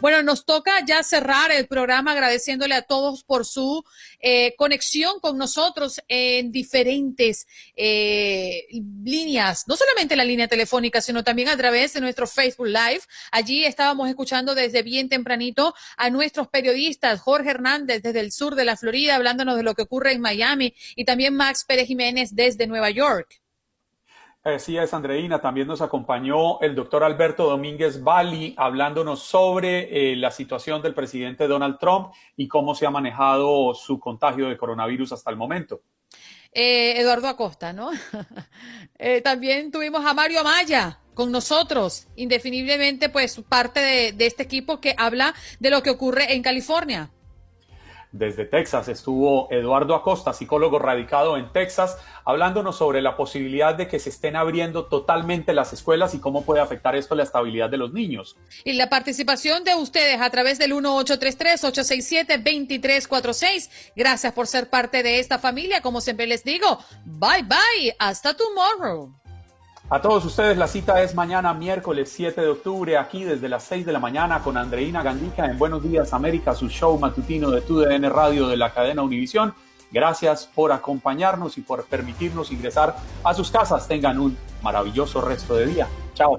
Bueno, nos toca ya cerrar el programa agradeciéndole a todos por su eh, conexión con nosotros en diferentes eh, líneas, no solamente la línea telefónica, sino también a través de nuestro Facebook Live. Allí estábamos escuchando desde bien tempranito a nuestros periodistas, Jorge Hernández desde el sur de la Florida, hablándonos de lo que ocurre en Miami, y también Max Pérez Jiménez desde Nueva York. Así es, Andreina. También nos acompañó el doctor Alberto Domínguez Bali hablándonos sobre eh, la situación del presidente Donald Trump y cómo se ha manejado su contagio de coronavirus hasta el momento. Eh, Eduardo Acosta, ¿no? Eh, también tuvimos a Mario Amaya con nosotros, indefiniblemente, pues parte de este equipo que habla de lo que ocurre en California. Desde Texas estuvo Eduardo Acosta, psicólogo radicado en Texas, hablándonos sobre la posibilidad de que se estén abriendo totalmente las escuelas y cómo puede afectar esto la estabilidad de los niños. Y la participación de ustedes a través del 1833-867-2346. Gracias por ser parte de esta familia. Como siempre les digo, bye bye. Hasta tomorrow. A todos ustedes la cita es mañana miércoles 7 de octubre aquí desde las 6 de la mañana con Andreina Gandica en Buenos Días América, su show matutino de TUDN Radio de la cadena Univisión. Gracias por acompañarnos y por permitirnos ingresar a sus casas. Tengan un maravilloso resto de día. Chao.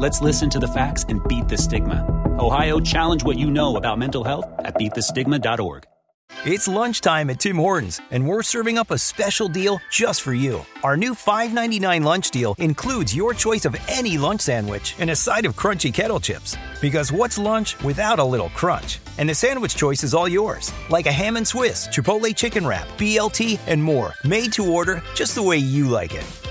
Let's listen to the facts and beat the stigma. Ohio, challenge what you know about mental health at beatthestigma.org. It's lunchtime at Tim Hortons, and we're serving up a special deal just for you. Our new $5.99 lunch deal includes your choice of any lunch sandwich and a side of crunchy kettle chips. Because what's lunch without a little crunch? And the sandwich choice is all yours, like a ham and Swiss, Chipotle chicken wrap, BLT, and more, made to order just the way you like it.